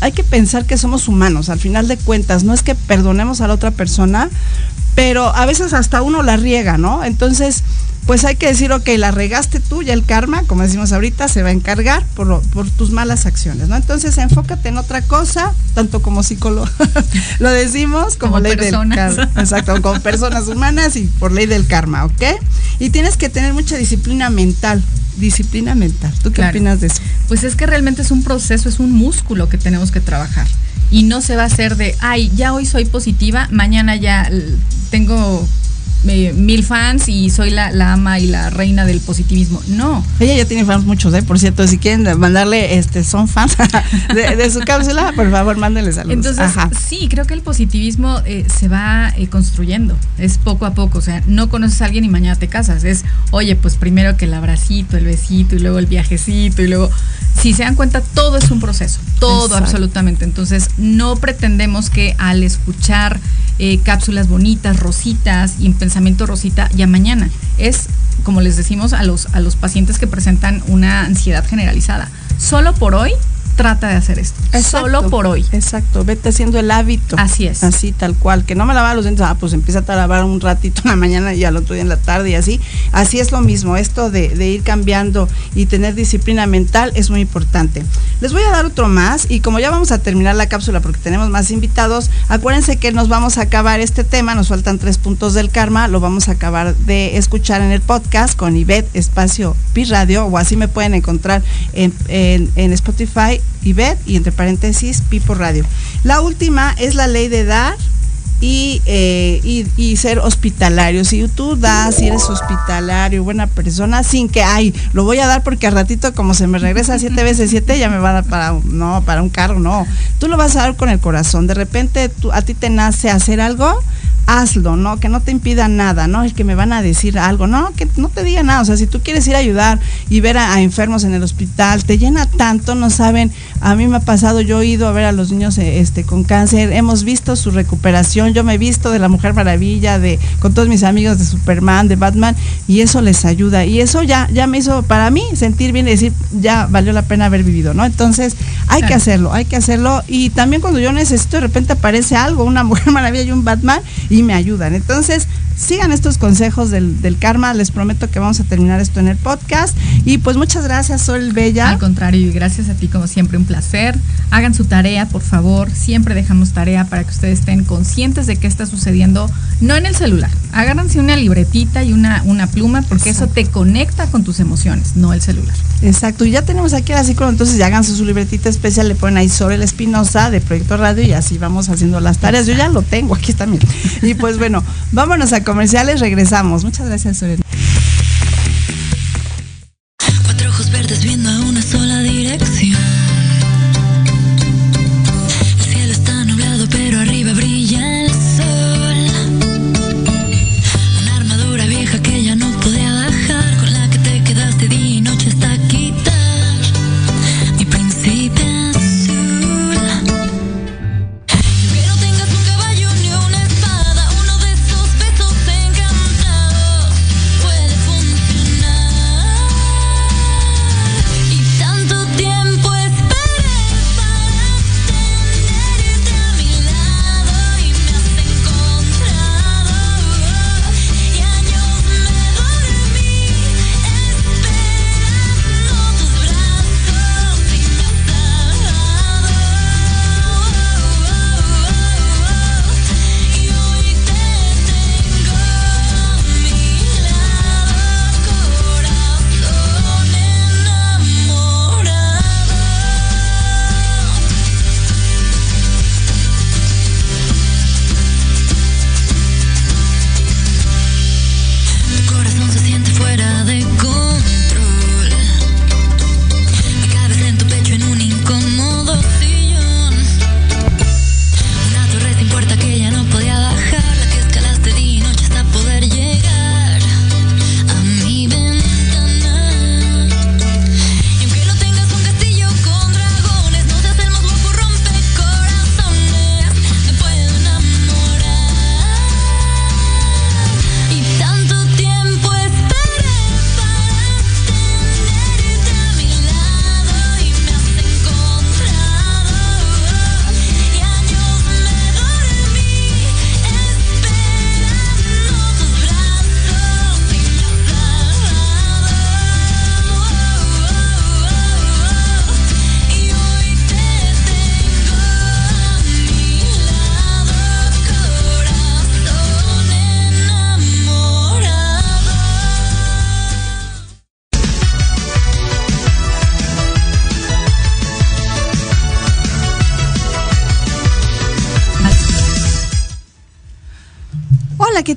[SPEAKER 3] hay que pensar que somos humanos. Al final de cuentas, no es que perdonemos a la otra persona, pero a veces hasta uno la riega, ¿no? Entonces, pues hay que decir, ok, la regaste tú, ya el karma, como decimos ahorita, se va a encargar por, por tus malas acciones, ¿no? Entonces enfócate en otra cosa, tanto como psicólogo, lo decimos, como, ley del karma. Exacto, como personas humanas y por ley del karma, ¿ok? Y tienes que tener mucha disciplina mental, disciplina mental. ¿Tú qué opinas de eso?
[SPEAKER 4] Pues es que realmente es un proceso, es un músculo que tenemos que trabajar. Y no se va a hacer de, ay, ya hoy soy positiva, mañana ya tengo mil fans y soy la, ama y la reina del positivismo. No.
[SPEAKER 3] Ella ya tiene fans muchos, ¿eh? Por cierto, si quieren mandarle, este, son fans de, su cápsula, por favor, mándenle saludos.
[SPEAKER 4] Entonces, sí, creo que el positivismo eh, se va eh, construyendo, es poco a poco, o sea, no conoces a alguien y mañana te casas, es, oye, pues primero que el abracito, el besito y luego el viajecito y luego, si se dan cuenta, todo es un proceso, todo absolutamente. Entonces, no pretendemos que al escuchar eh, cápsulas bonitas, rositas y en rosita ya mañana. Es, como les decimos a los, a los pacientes que presentan una ansiedad generalizada. Solo por hoy trata de hacer esto. Solo por hoy.
[SPEAKER 3] Exacto, vete haciendo el hábito.
[SPEAKER 4] Así es.
[SPEAKER 3] Así, tal cual. Que no me lava los dientes, ah, pues empieza a lavar un ratito en la mañana y al otro día en la tarde y así. Así es lo mismo. Esto de, de, ir cambiando y tener disciplina mental es muy importante. Les voy a dar otro más y como ya vamos a terminar la cápsula porque tenemos más invitados, acuérdense que nos vamos a acabar este tema. Nos faltan tres puntos del karma. Lo vamos a acabar de escuchar en el podcast con Ivette Espacio Pi Radio o así me pueden encontrar en, en, en Spotify Ivette y entre paréntesis Pipo Radio. La última es la ley de dar y, eh, y, ser hospitalario. Si tú das, si eres hospitalario, buena persona, sin que, ay, lo voy a dar porque al ratito como se me regresa siete veces siete, ya me va a dar para, no, para un carro, no. Tú lo vas a dar con el corazón. De repente tú, a ti te nace hacer algo, hazlo, ¿no? Que no te impida nada, ¿no? El que me van a decir algo, no, que no te diga nada. O sea, si tú quieres ir a ayudar y ver a, enfermos en el hospital, te llena tanto, no saben. A mí me ha pasado, yo he ido a ver a los niños este, con cáncer, hemos visto su recuperación, yo me he visto de la Mujer Maravilla, de con todos mis amigos de Superman, de Batman, y eso les ayuda. Y eso ya, ya me hizo para mí sentir bien y decir, ya valió la pena haber vivido, ¿no? Entonces, hay que hacerlo, hay que hacerlo. Y también cuando yo necesito, de repente aparece algo, una Mujer Maravilla y un Batman, y me ayudan. Entonces, sigan estos consejos del, del, karma. Les prometo que vamos a terminar esto en el podcast. Y pues muchas gracias, Sol Bella.
[SPEAKER 4] Al contrario, y gracias a ti, como siempre, un placer. Hagan su tarea, por favor. Siempre dejamos tarea para que ustedes estén conscientes de qué está sucediendo, no en el celular. Agárrense una libretita y una, una pluma, porque eso te conecta con tus emociones, no el celular.
[SPEAKER 3] Exacto. Y ya tenemos aquí la psicóloga, entonces ya hagan su libretita especial, le ponen ahí Sorel Espinosa de Proyecto Radio y así vamos haciendo las tareas. Yo ya lo tengo, aquí bien. Y pues bueno, vámonos a comerciales, regresamos. Muchas gracias, Sorel.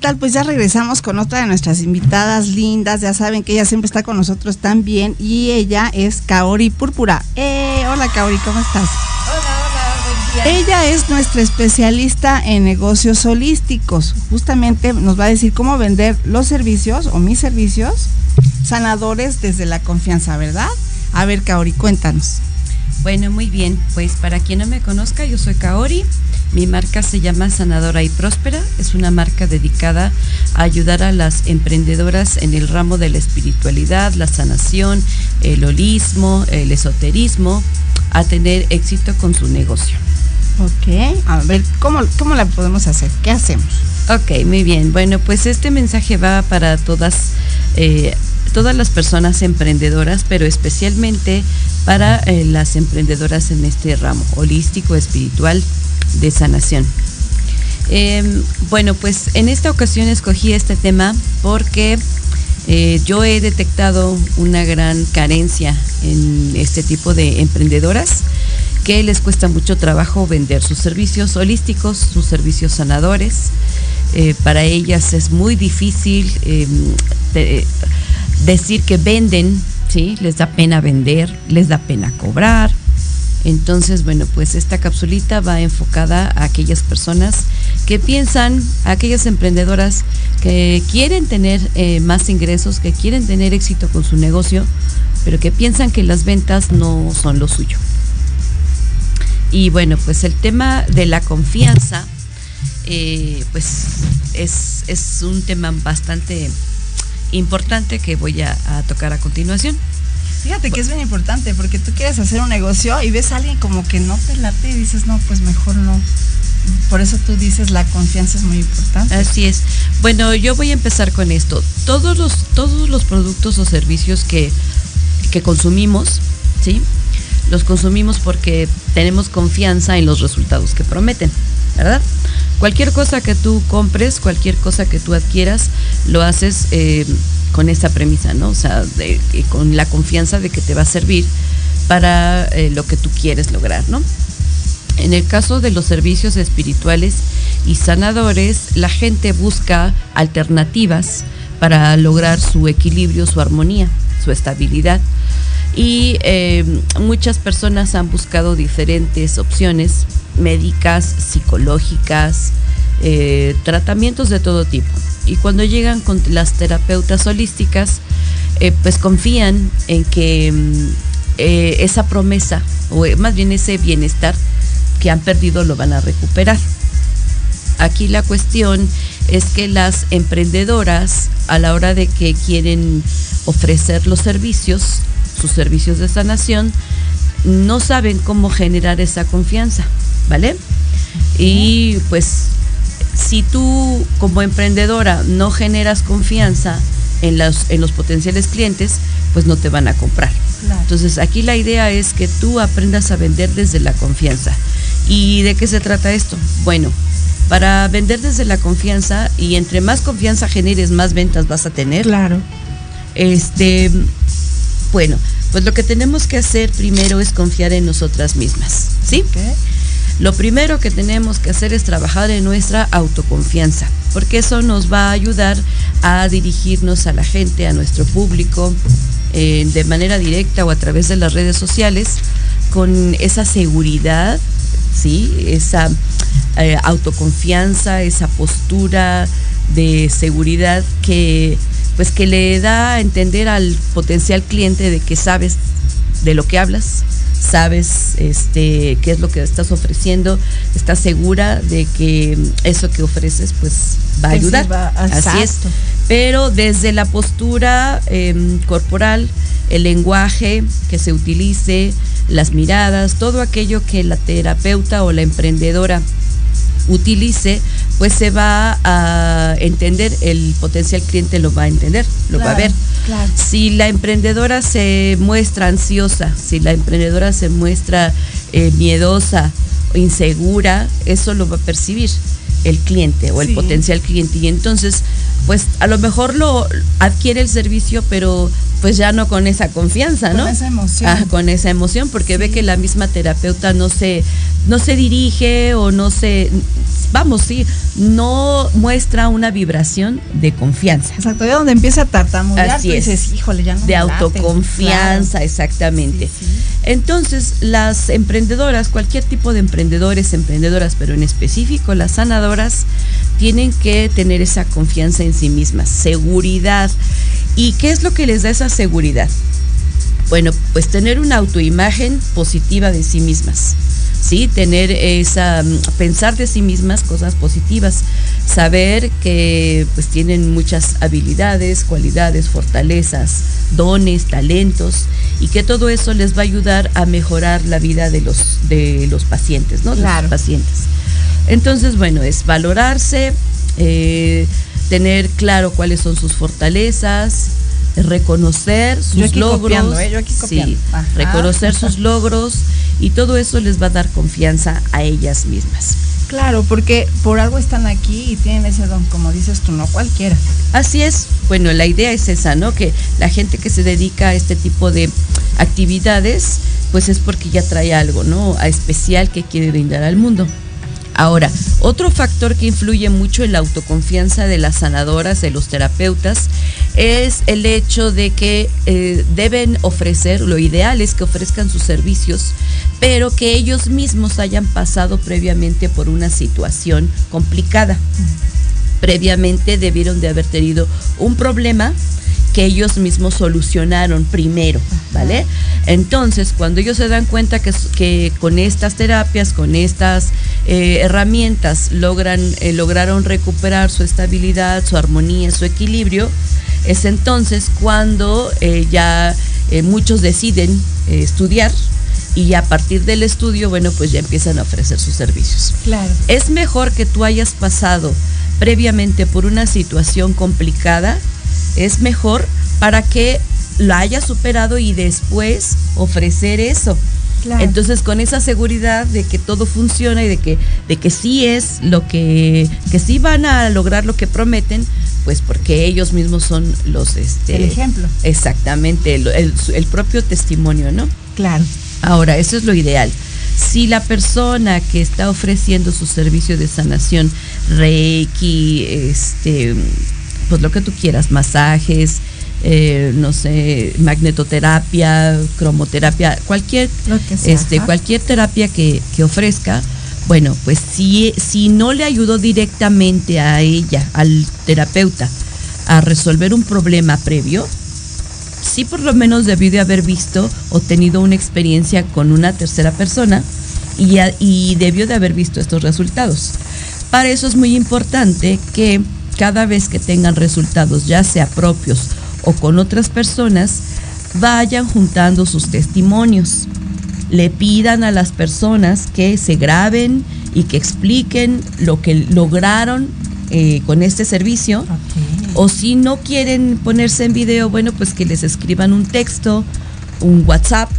[SPEAKER 3] Tal? Pues ya regresamos con otra de nuestras invitadas lindas. Ya saben que ella siempre está con nosotros también y ella es Kaori Púrpura. Eh, hola Kaori, ¿cómo estás? Ella es nuestra especialista en negocios holísticos. Justamente nos va a decir cómo vender los servicios o mis servicios sanadores desde la confianza, ¿verdad? A ver, Kaori, cuéntanos.
[SPEAKER 12] Bueno, muy bien. Pues para quien no me conozca, yo soy Kaori. Mi marca se llama Sanadora y Próspera. Es una marca dedicada a ayudar a las emprendedoras en el ramo de la espiritualidad, la sanación, el holismo, el esoterismo, a tener éxito con su negocio.
[SPEAKER 3] Ok, a ver, ¿cómo, cómo la podemos hacer? ¿Qué hacemos?
[SPEAKER 12] Ok, muy bien. Bueno, pues este mensaje va para todas, eh, todas las personas emprendedoras, pero especialmente para eh, las emprendedoras en este ramo holístico, espiritual, de sanación. Em, bueno, pues en esta ocasión escogí este tema porque eh, yo he detectado una gran carencia en este tipo de emprendedoras que les cuesta mucho trabajo vender sus servicios holísticos, sus servicios sanadores. Eh, para ellas es muy difícil em, decir que venden, ¿sí? Les da pena vender, les da pena cobrar. Entonces, bueno, pues esta capsulita va enfocada a aquellas personas que piensan, a aquellas emprendedoras que quieren tener eh, más ingresos, que quieren tener éxito con su negocio, pero que piensan que las ventas no son lo suyo. Y bueno, pues el tema de la confianza, eh, pues es, un tema bastante importante que voy a, tocar a continuación.
[SPEAKER 3] Fíjate que es bien importante porque tú quieres hacer un negocio y ves a alguien como que no te late y dices, no, pues mejor no. Por eso tú dices la confianza es muy importante.
[SPEAKER 12] Así es. Bueno, yo voy a empezar con esto. Todos los, todos los productos o servicios que, que consumimos, ¿sí? los consumimos porque tenemos confianza en los resultados que prometen, ¿verdad? Cualquier cosa que tú compres, cualquier cosa que tú adquieras, lo haces eh, con esa premisa, ¿no? O sea, con la confianza de que te va a servir para eh, lo que tú quieres lograr, ¿no? En el caso de los servicios espirituales y sanadores, la gente busca alternativas para lograr su equilibrio, su armonía, su estabilidad y eh, muchas personas han buscado diferentes opciones médicas, psicológicas, eh, tratamientos de todo tipo. Y cuando llegan con las terapeutas holísticas, eh, pues confían en que mm, esa promesa, o más bien ese bienestar que han perdido, lo van a recuperar. Aquí la cuestión es que las emprendedoras, a la hora de que quieren ofrecer los servicios, sus servicios de sanación, no saben cómo generar esa confianza, ¿vale? Y pues si tú como emprendedora no generas confianza en los, en los potenciales clientes, pues no te van a comprar. Entonces aquí la idea es que tú aprendas a vender desde la confianza. ¿Y de qué se trata esto? Bueno, para vender desde la confianza y entre más confianza generes, más ventas vas a tener.
[SPEAKER 3] Claro.
[SPEAKER 12] Este, bueno, pues lo que tenemos que hacer primero es confiar en nosotras mismas, ¿sí? Lo primero que tenemos que hacer es trabajar en nuestra autoconfianza, porque eso nos va a ayudar a dirigirnos a la gente, a nuestro público, eh, de manera directa o a través de las redes sociales, con esa seguridad, ¿sí? Esa eh, autoconfianza, esa postura de seguridad que pues que le da a entender al potencial cliente de que sabes de lo que hablas, sabes este qué es lo que estás ofreciendo, estás segura de que eso que ofreces pues va a ayudar. Así es. Pero desde la postura em, corporal, el lenguaje que se utilice, las miradas, todo aquello que la terapeuta o la emprendedora utilice, pues se va a entender, el potencial cliente lo va a entender, lo va a ver. Si la emprendedora se muestra ansiosa, si la emprendedora se muestra eh, miedosa, insegura, eso lo va a percibir el cliente o el potencial cliente. Y entonces, pues a lo mejor lo adquiere el servicio, pero pues ya no con esa confianza, ¿no?
[SPEAKER 3] Con esa emoción.
[SPEAKER 12] Ah, con esa emoción, porque ve que la misma terapeuta no se, no se dirige o no se, vamos, sí, no muestra una vibración de confianza.
[SPEAKER 3] Exacto, de donde empieza a tartamudear,
[SPEAKER 12] Así es.
[SPEAKER 3] dices, híjole, ya no
[SPEAKER 12] de
[SPEAKER 3] me late".
[SPEAKER 12] autoconfianza,
[SPEAKER 3] Claro.
[SPEAKER 12] exactamente. Entonces, las emprendedoras, cualquier tipo de emprendedores, emprendedoras, pero en específico las sanadoras, tienen que tener esa confianza en sí mismas, seguridad. ¿Y qué es lo que les da esa seguridad? Bueno, pues tener una autoimagen positiva de sí mismas. Sí, tener esa mm, pensar de sí mismas cosas positivas, saber que pues tienen muchas habilidades, cualidades, fortalezas, dones, talentos y que todo eso les va a ayudar a mejorar la vida de los de los pacientes, ¿no? De los
[SPEAKER 3] Claro.
[SPEAKER 12] pacientes. Entonces, bueno, es valorarse, eh, tener claro cuáles son sus fortalezas, reconocer sus
[SPEAKER 3] Yo aquí
[SPEAKER 12] logros,
[SPEAKER 3] copiando, ¿eh? Yo aquí copiando.
[SPEAKER 12] sí,
[SPEAKER 3] Ajá.
[SPEAKER 12] reconocer sus logros y todo eso les va a dar confianza a ellas mismas.
[SPEAKER 3] Claro, porque por algo están aquí y tienen ese don, como dices tú, no cualquiera.
[SPEAKER 12] Así es, bueno, la idea es esa, ¿no? Que la gente que se dedica a este tipo de actividades, pues es porque ya trae algo, ¿no? A especial que quiere brindar al mundo. Ahora, otro factor que influye mucho en la autoconfianza de las sanadoras, de los terapeutas, es el hecho de que eh, deben ofrecer, lo ideal es que ofrezcan sus servicios, pero que ellos mismos hayan pasado previamente por una situación complicada. Previamente debieron de haber tenido un problema que ellos mismos solucionaron primero, ¿vale? Entonces, cuando ellos se dan cuenta que, que con estas terapias, con estas eh, herramientas, logran, eh, lograron recuperar su estabilidad, su armonía, su equilibrio, es entonces cuando eh, ya muchos deciden estudiar y a partir del estudio, bueno, pues ya empiezan a ofrecer sus servicios.
[SPEAKER 3] Claro.
[SPEAKER 12] Es mejor que tú hayas pasado previamente por una situación complicada, es mejor para que la hayas superado y después ofrecer eso.
[SPEAKER 3] Claro.
[SPEAKER 12] Entonces con esa seguridad de que todo funciona y de que, de que sí es lo que, que sí van a lograr lo que prometen, pues porque ellos mismos son los este
[SPEAKER 3] El ejemplo.
[SPEAKER 12] Exactamente, el, el- el propio testimonio, ¿no?
[SPEAKER 3] Claro.
[SPEAKER 12] Ahora, eso es lo ideal. Si la persona que está ofreciendo su servicio de sanación, Reiki, este, pues lo que tú quieras, masajes, eh, no sé, magnetoterapia, cromoterapia, cualquier,
[SPEAKER 3] sea,
[SPEAKER 12] este,
[SPEAKER 3] ajá.
[SPEAKER 12] cualquier terapia que, que ofrezca, bueno, pues si, si no le ayudó directamente a ella, al terapeuta, a resolver un problema previo, sí por lo menos debió de haber visto o tenido una experiencia con una tercera persona y, a- y debió de haber visto estos resultados. Para eso es muy importante que cada vez que tengan resultados, ya sea propios o con otras personas, vayan juntando sus testimonios. Le pidan a las personas que se graben y que expliquen lo que lograron eh, con este servicio. O si no quieren ponerse en video, bueno, pues que les escriban un texto, un WhatsApp.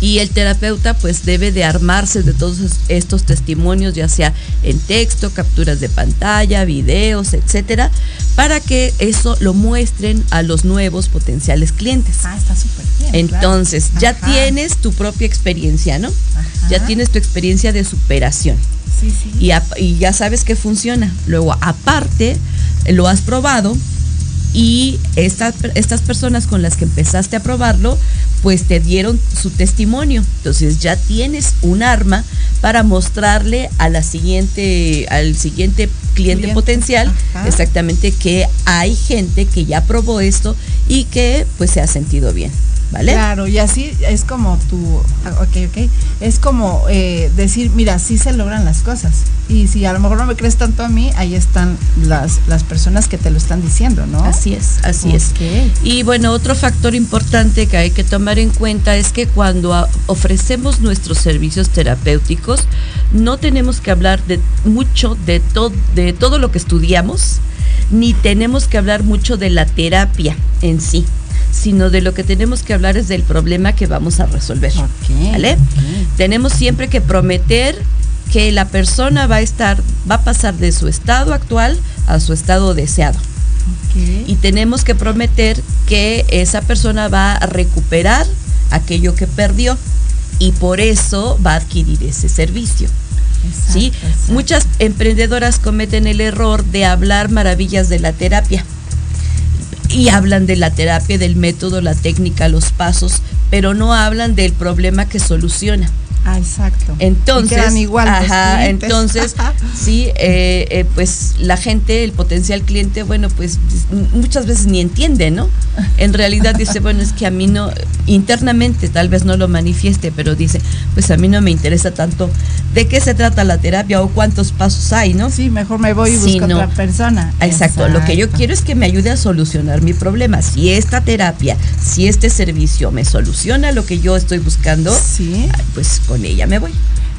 [SPEAKER 12] Y el terapeuta pues debe de armarse de todos es- estos testimonios, ya sea en texto, capturas de pantalla, videos, etcétera, para que eso lo muestren a los nuevos potenciales clientes.
[SPEAKER 3] Ah, está súper bien. claro.
[SPEAKER 12] Entonces, ya
[SPEAKER 3] Ajá.
[SPEAKER 12] tienes tu propia experiencia, ¿no? Ya tienes tu experiencia de superación
[SPEAKER 3] Sí, sí.
[SPEAKER 12] y, y ya sabes que funciona. Luego, aparte, lo has probado y esta- estas personas con las que empezaste a probarlo, pues te dieron su testimonio. Entonces ya tienes un arma para mostrarle a la siguiente, al siguiente cliente,
[SPEAKER 3] Cliente.
[SPEAKER 12] potencial,
[SPEAKER 3] Ajá.
[SPEAKER 12] exactamente que hay gente que ya probó esto y que pues se ha sentido bien. ¿Vale?
[SPEAKER 3] Claro, y así es como tú, ah, ok, ok, es como eh, decir, mira, sí se logran las cosas. Y si a lo mejor no me crees tanto a mí, ahí están las, las personas que te lo están diciendo, ¿no?
[SPEAKER 12] Así es, así es.
[SPEAKER 3] Ok.
[SPEAKER 12] Y bueno, otro factor importante que hay que tomar en cuenta es que cuando ofrecemos nuestros servicios terapéuticos, no tenemos que hablar de mucho de, to- de todo lo que estudiamos, ni tenemos que hablar mucho de la terapia en sí, sino de lo que tenemos que hablar es del problema que vamos a resolver. ¿Vale? Tenemos siempre que prometer que la persona va a estar, va a pasar de su estado actual a su estado deseado. Y tenemos que prometer que esa persona va a recuperar aquello que perdió y por eso va a adquirir ese servicio. ¿sí? Muchas emprendedoras cometen el error de hablar maravillas de la terapia. Y hablan de la terapia, del método, la técnica, los pasos, pero no hablan del problema que soluciona.
[SPEAKER 3] Ah, exacto.
[SPEAKER 12] Entonces,
[SPEAKER 3] igual
[SPEAKER 12] ajá, entonces, sí, eh, eh, pues la gente, el potencial cliente, bueno, pues muchas veces ni entiende, ¿no? En realidad dice, bueno, es que a mí no, internamente tal vez no lo manifieste, pero dice, pues a mí no me interesa tanto de qué se trata la terapia o cuántos pasos hay, ¿no?
[SPEAKER 3] Sí, mejor me voy y busco otra persona.
[SPEAKER 12] Exacto. lo que yo quiero es que me ayude a solucionar mi problema. Si esta terapia, si este servicio me soluciona lo que yo estoy buscando,
[SPEAKER 3] ¿Sí?
[SPEAKER 12] pues con ella me voy.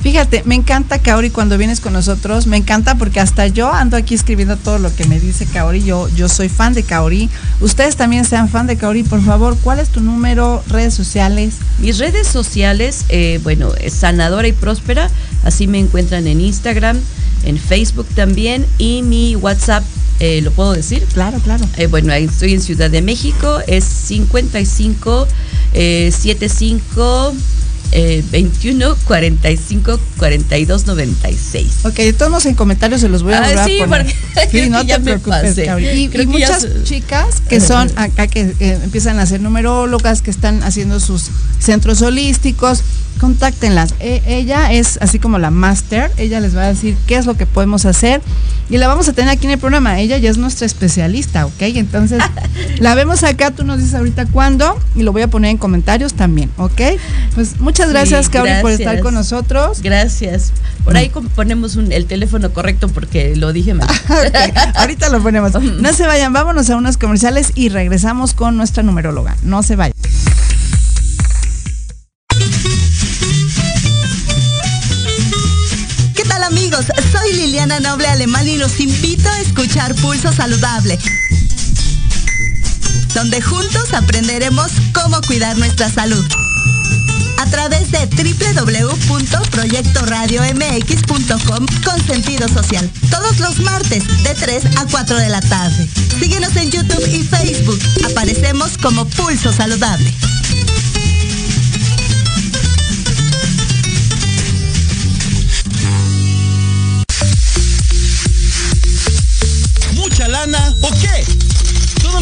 [SPEAKER 3] Fíjate, me encanta Kaori cuando vienes con nosotros, me encanta porque hasta yo ando aquí escribiendo todo lo que me dice Kaori, yo, yo soy fan de Kaori, ustedes también sean fan de Kaori, por favor, ¿cuál es tu número, redes sociales?
[SPEAKER 12] Mis redes sociales, eh, bueno, es sanadora y próspera, así me encuentran en Instagram, en Facebook también y mi WhatsApp eh, ¿lo puedo decir?
[SPEAKER 3] Claro, claro.
[SPEAKER 12] Eh, bueno, estoy en Ciudad de México, es 55 75 eh, 21 45 42 96.
[SPEAKER 3] Ok, de todos en comentarios se los voy a
[SPEAKER 12] ah, sí,
[SPEAKER 3] poner.
[SPEAKER 12] Porque sí, no te preocupes.
[SPEAKER 3] Y, y muchas chicas que son acá que eh, empiezan a ser numerólogas, que están haciendo sus centros holísticos, contáctenlas. E, ella es así como la máster, ella les va a decir qué es lo que podemos hacer y la vamos a tener aquí en el programa. Ella ya es nuestra especialista, ¿ok? Entonces, la vemos acá, tú nos dices ahorita cuándo y lo voy a poner en comentarios también, ¿ok? Pues muchas gracias, sí, por estar con nosotros.
[SPEAKER 12] Gracias. Por ahí ponemos el teléfono correcto porque lo dije mal.
[SPEAKER 3] okay, ahorita lo ponemos. No se vayan, vámonos a unos comerciales y regresamos con nuestra numeróloga. No se vayan.
[SPEAKER 13] amigos, soy Liliana Noble Alemán y los invito a escuchar Pulso Saludable, donde juntos aprenderemos cómo cuidar nuestra salud. A través de www.proyectoradiomx.com con sentido social. Todos los martes de 3 a 4 de la tarde. Síguenos en YouTube y Facebook. Aparecemos como Pulso Saludable.
[SPEAKER 14] lana o qué?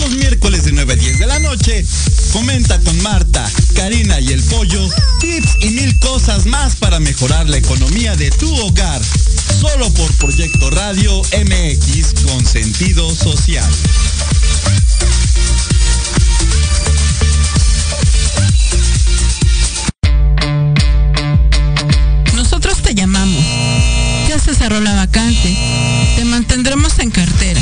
[SPEAKER 14] Los miércoles de 9 a 10 de la noche, comenta con Marta, Karina y el Pollo tips y mil cosas más para mejorar la economía de tu hogar. Solo por Proyecto Radio MX con sentido social.
[SPEAKER 15] Nosotros te llamamos. Ya se cerró la vacante. Te mantendremos en cartera.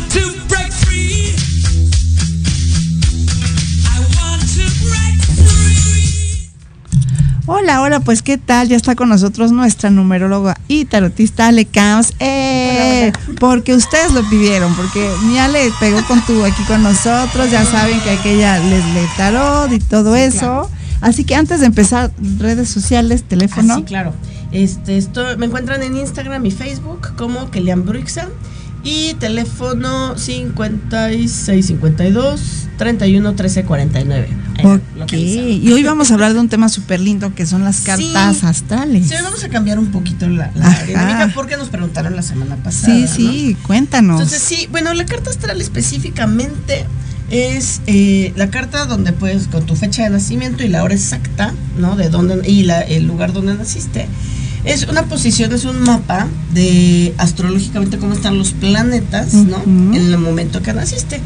[SPEAKER 3] Hola, hola, pues qué tal, ya está con nosotros nuestra numeróloga y tarotista Ale Camps, eh, porque ustedes lo pidieron, porque mi Ale pegó con tu aquí con nosotros, ya saben que aquella les lee tarot y todo eso. Claro. Así que antes de empezar, redes sociales, teléfono.
[SPEAKER 16] Ah, sí, claro. Este, esto, me encuentran en Instagram y Facebook como Kelian Bruxa y teléfono 5652 31 13 49.
[SPEAKER 3] Ok, y hoy vamos a hablar de un tema súper lindo que son las cartas sí. astrales.
[SPEAKER 16] Sí, hoy vamos a cambiar un poquito la, la dinámica porque nos preguntaron la semana pasada.
[SPEAKER 3] Sí, sí,
[SPEAKER 16] ¿no?
[SPEAKER 3] cuéntanos.
[SPEAKER 16] Entonces, sí, bueno, la carta astral específicamente es eh, la carta donde puedes, con tu fecha de nacimiento y la hora exacta, ¿no? De dónde, y la, el lugar donde naciste. Es una posición, es un mapa de astrológicamente cómo están los planetas, ¿no? Uh -huh. En el momento que naciste.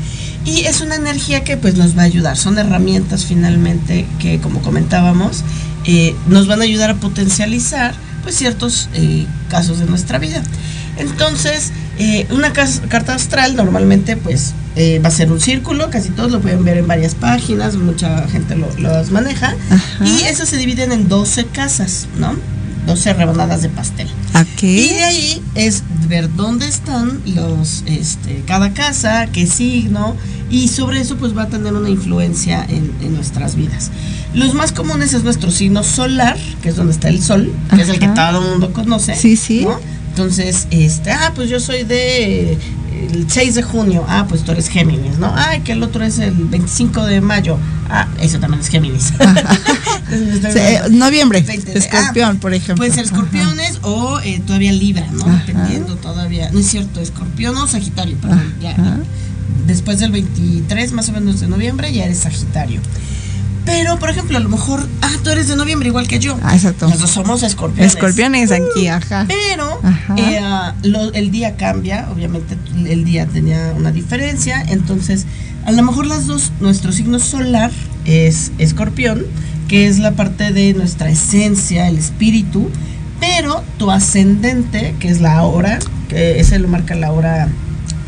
[SPEAKER 16] Y es una energía que pues nos va a ayudar. Son herramientas finalmente que, como comentábamos, eh, nos van a ayudar a potencializar pues ciertos eh, casos de nuestra vida. Entonces, eh, una carta astral normalmente pues eh, va a ser un círculo, casi todos lo pueden ver en varias páginas, mucha gente lo, los maneja. Ajá. Y esas se dividen en 12 casas, ¿no? 12 rebanadas de pastel. Y de ahí es ver dónde están los, este, cada casa, qué signo, y sobre eso pues va a tener una influencia en, en nuestras vidas. Los más comunes es nuestro signo solar, que es donde está el sol, que es el que todo el mundo conoce.
[SPEAKER 3] Sí, sí.
[SPEAKER 16] ¿no? Entonces, este, ah, pues yo soy de el 6 de junio, ah, pues tú eres Géminis, ¿no? Ah, que el otro es el 25 de mayo, ah, ese también es Géminis.
[SPEAKER 3] Eh, noviembre, escorpión, por ejemplo.
[SPEAKER 16] Puede ser escorpiones o eh, todavía Libra, ¿no? Dependiendo todavía. No es cierto, escorpión o Sagitario, perdón, ya. Después del 23 más o menos de noviembre ya eres Sagitario. Pero, por ejemplo, a lo mejor, ah, tú eres de noviembre igual que yo.
[SPEAKER 3] Ah, exacto.
[SPEAKER 16] Los dos somos escorpiones.
[SPEAKER 3] Escorpiones aquí, ajá.
[SPEAKER 16] Pero
[SPEAKER 3] Ajá.
[SPEAKER 16] eh, ah, lo- el día cambia, obviamente el día tenía una diferencia, entonces a lo mejor las dos, nuestro signo solar es escorpión, que es la parte de nuestra esencia, el espíritu, pero tu ascendente, que es la hora, que ese lo marca la hora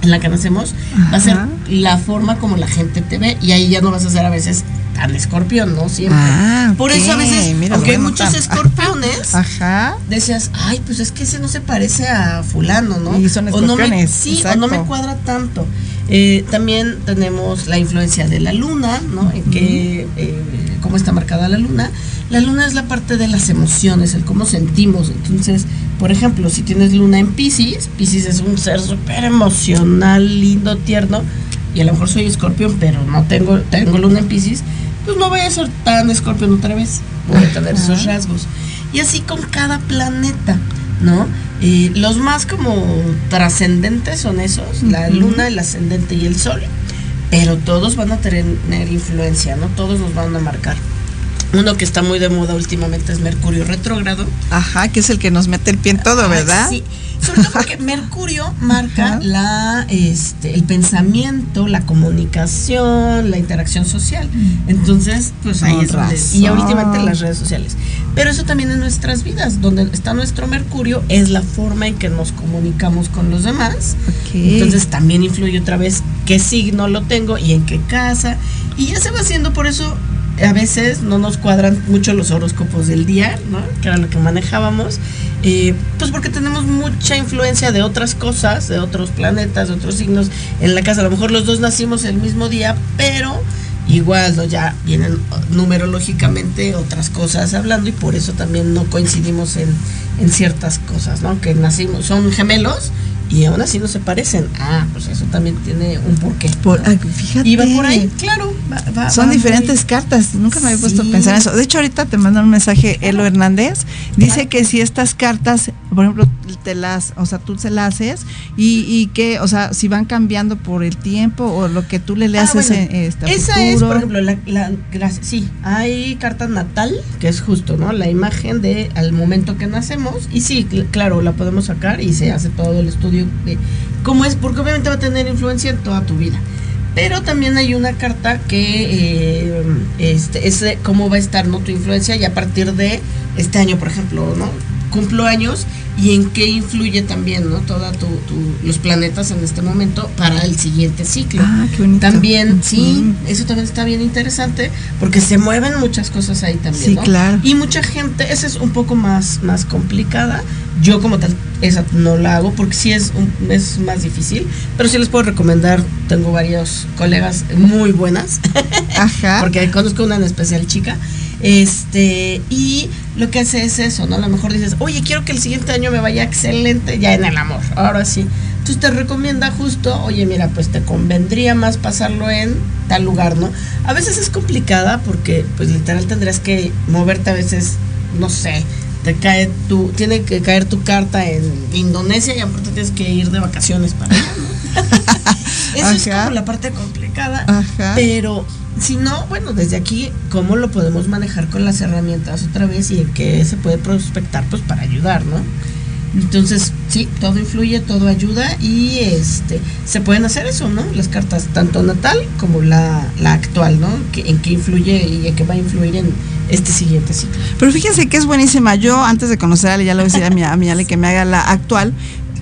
[SPEAKER 16] en la que nacemos, va a ser la forma como la gente te ve y ahí ya no vas a ser a veces tan escorpión, ¿no? Siempre.
[SPEAKER 3] Ah,
[SPEAKER 16] Por eso a veces,
[SPEAKER 3] mira,
[SPEAKER 16] aunque hay muchos escorpiones,
[SPEAKER 3] Ajá.
[SPEAKER 16] decías, ay, pues es que ese no se parece a fulano, ¿no?
[SPEAKER 3] Y son
[SPEAKER 16] O no me-
[SPEAKER 3] escorpiones,
[SPEAKER 16] sí, o no me cuadra tanto. Eh, también tenemos la influencia de la luna, ¿no? En que, eh, cómo está marcada la luna. La luna es la parte de las emociones, el cómo sentimos. Entonces, por ejemplo, si tienes luna en Pisces, Pisces es un ser súper emocional, lindo, tierno, y a lo mejor soy escorpión, pero no tengo, tengo luna en Pisces, pues no voy a ser tan escorpión otra vez. Voy a tener esos rasgos. Y así con cada planeta, ¿no? Eh, los más como trascendentes son esos, la luna, el ascendente y el sol, pero todos van a tener influencia, ¿no? Todos nos van a marcar. Uno que está muy de moda últimamente es Mercurio retrógrado.
[SPEAKER 3] Ajá, que es el que nos mete el pie en todo, ¿verdad?
[SPEAKER 16] Sí, sobre todo porque Mercurio marca la, este, el pensamiento, la comunicación, la interacción social. Entonces, pues ahí
[SPEAKER 3] Con
[SPEAKER 16] es donde, y últimamente las redes sociales. Pero eso también en nuestras vidas, donde está nuestro Mercurio, es la forma en que nos comunicamos con los demás.
[SPEAKER 3] Ok.
[SPEAKER 16] Entonces también influye otra vez qué signo lo tengo y en qué casa. Y ya se va haciendo por eso a veces no nos cuadran mucho los horóscopos del día, ¿no? Que era lo que manejábamos. eh, pues porque tenemos mucha influencia de otras cosas, de otros planetas, de otros signos en la casa. A lo mejor los dos nacimos el mismo día, pero igual, ¿no? Ya vienen numerológicamente otras cosas hablando y por eso también no coincidimos en, en ciertas cosas, ¿no? Que nacimos, son gemelos y aún así no se parecen. Ah, pues eso también tiene un porqué.
[SPEAKER 3] Por, fíjate.
[SPEAKER 16] Y va por ahí, claro. va- va-
[SPEAKER 3] Son
[SPEAKER 16] va
[SPEAKER 3] diferentes cartas, nunca me había puesto
[SPEAKER 16] Sí.
[SPEAKER 3] a pensar en eso. De hecho, ahorita te manda un mensaje Elo Hernández. Dice que si estas cartas, por ejemplo, te las, o sea, tú se las haces y, y que, o sea, si van cambiando por el tiempo o lo que tú le le
[SPEAKER 16] Ah,
[SPEAKER 3] haces
[SPEAKER 16] bueno,
[SPEAKER 3] en este
[SPEAKER 16] Esa
[SPEAKER 3] futuro.
[SPEAKER 16] es, por ejemplo, la, la- sí, hay carta natal, que es justo, ¿no? La imagen de al momento que nacemos. Y sí, cl- claro, la podemos sacar y se hace todo el estudio cómo es, porque obviamente va a tener influencia en toda tu vida. Pero también hay una carta que eh, este, es cómo va a estar ¿no? tu influencia y a partir de este año, por ejemplo, ¿no? Cumplo años y en qué influye también, ¿no? Toda tu, tu- los planetas en este momento para el siguiente ciclo.
[SPEAKER 3] Ah, qué bonito.
[SPEAKER 16] También, sí, eso también está bien interesante porque se mueven muchas cosas ahí también.
[SPEAKER 3] Sí,
[SPEAKER 16] ¿no?
[SPEAKER 3] claro.
[SPEAKER 16] Y mucha gente, esa es un poco más, más complicada. Yo como tal, esa no la hago porque sí es, un- es más difícil, pero sí les puedo recomendar, tengo varios colegas muy buenas,
[SPEAKER 3] Ajá.
[SPEAKER 16] porque conozco una en especial chica, este, y lo que hace es eso, ¿no? A lo mejor dices, oye, quiero que el siguiente año me vaya excelente ya en el amor, ahora sí. Entonces te recomienda justo, oye, mira, pues te convendría más pasarlo en tal lugar, ¿no? A veces es complicada porque, pues literal tendrías que moverte a veces, no sé, te cae tu, tiene que caer tu carta en Indonesia y aparte tienes que ir de vacaciones para. Eso es como la parte complicada,
[SPEAKER 3] Ajá.
[SPEAKER 16] pero si no, bueno, desde aquí, ¿cómo lo podemos manejar con las herramientas otra vez y en qué se puede prospectar, pues para ayudar, ¿no? Entonces, sí, todo influye, todo ayuda y este se pueden hacer eso, ¿no? Las cartas, tanto natal como la, la actual, ¿no? Que, en qué influye y en qué va a influir en este siguiente ciclo.
[SPEAKER 3] Pero fíjense que es buenísima. Yo, antes de conocer a Ale, ya le voy a decir a mi, a mi Ale que me haga la actual.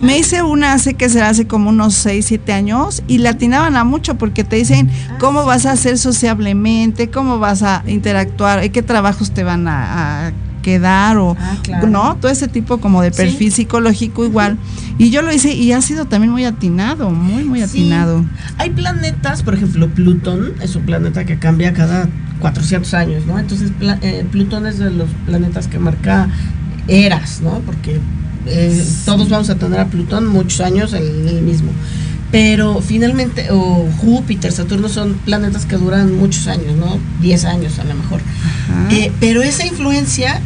[SPEAKER 3] Me hice una hace que será hace como unos 6, 7 años y la atinaban a mucho porque te dicen cómo vas a hacer sociablemente, cómo vas a interactuar, qué trabajos te van a, a quedar o
[SPEAKER 16] claro.
[SPEAKER 3] no, todo ese tipo como de perfil psicológico igual. Y yo lo hice y ha sido también muy atinado, muy muy
[SPEAKER 16] Sí.
[SPEAKER 3] atinado.
[SPEAKER 16] Hay planetas, por ejemplo, Plutón es un planeta que cambia cada 400 años, ¿no? Entonces, pla- eh, Plutón es de los planetas que marca eras, ¿no? Porque eh, todos vamos a tener a Plutón muchos años en el mismo. Pero finalmente, o Júpiter, Saturno son planetas que duran muchos años, ¿no? 10 años a lo mejor. Eh, pero esa influencia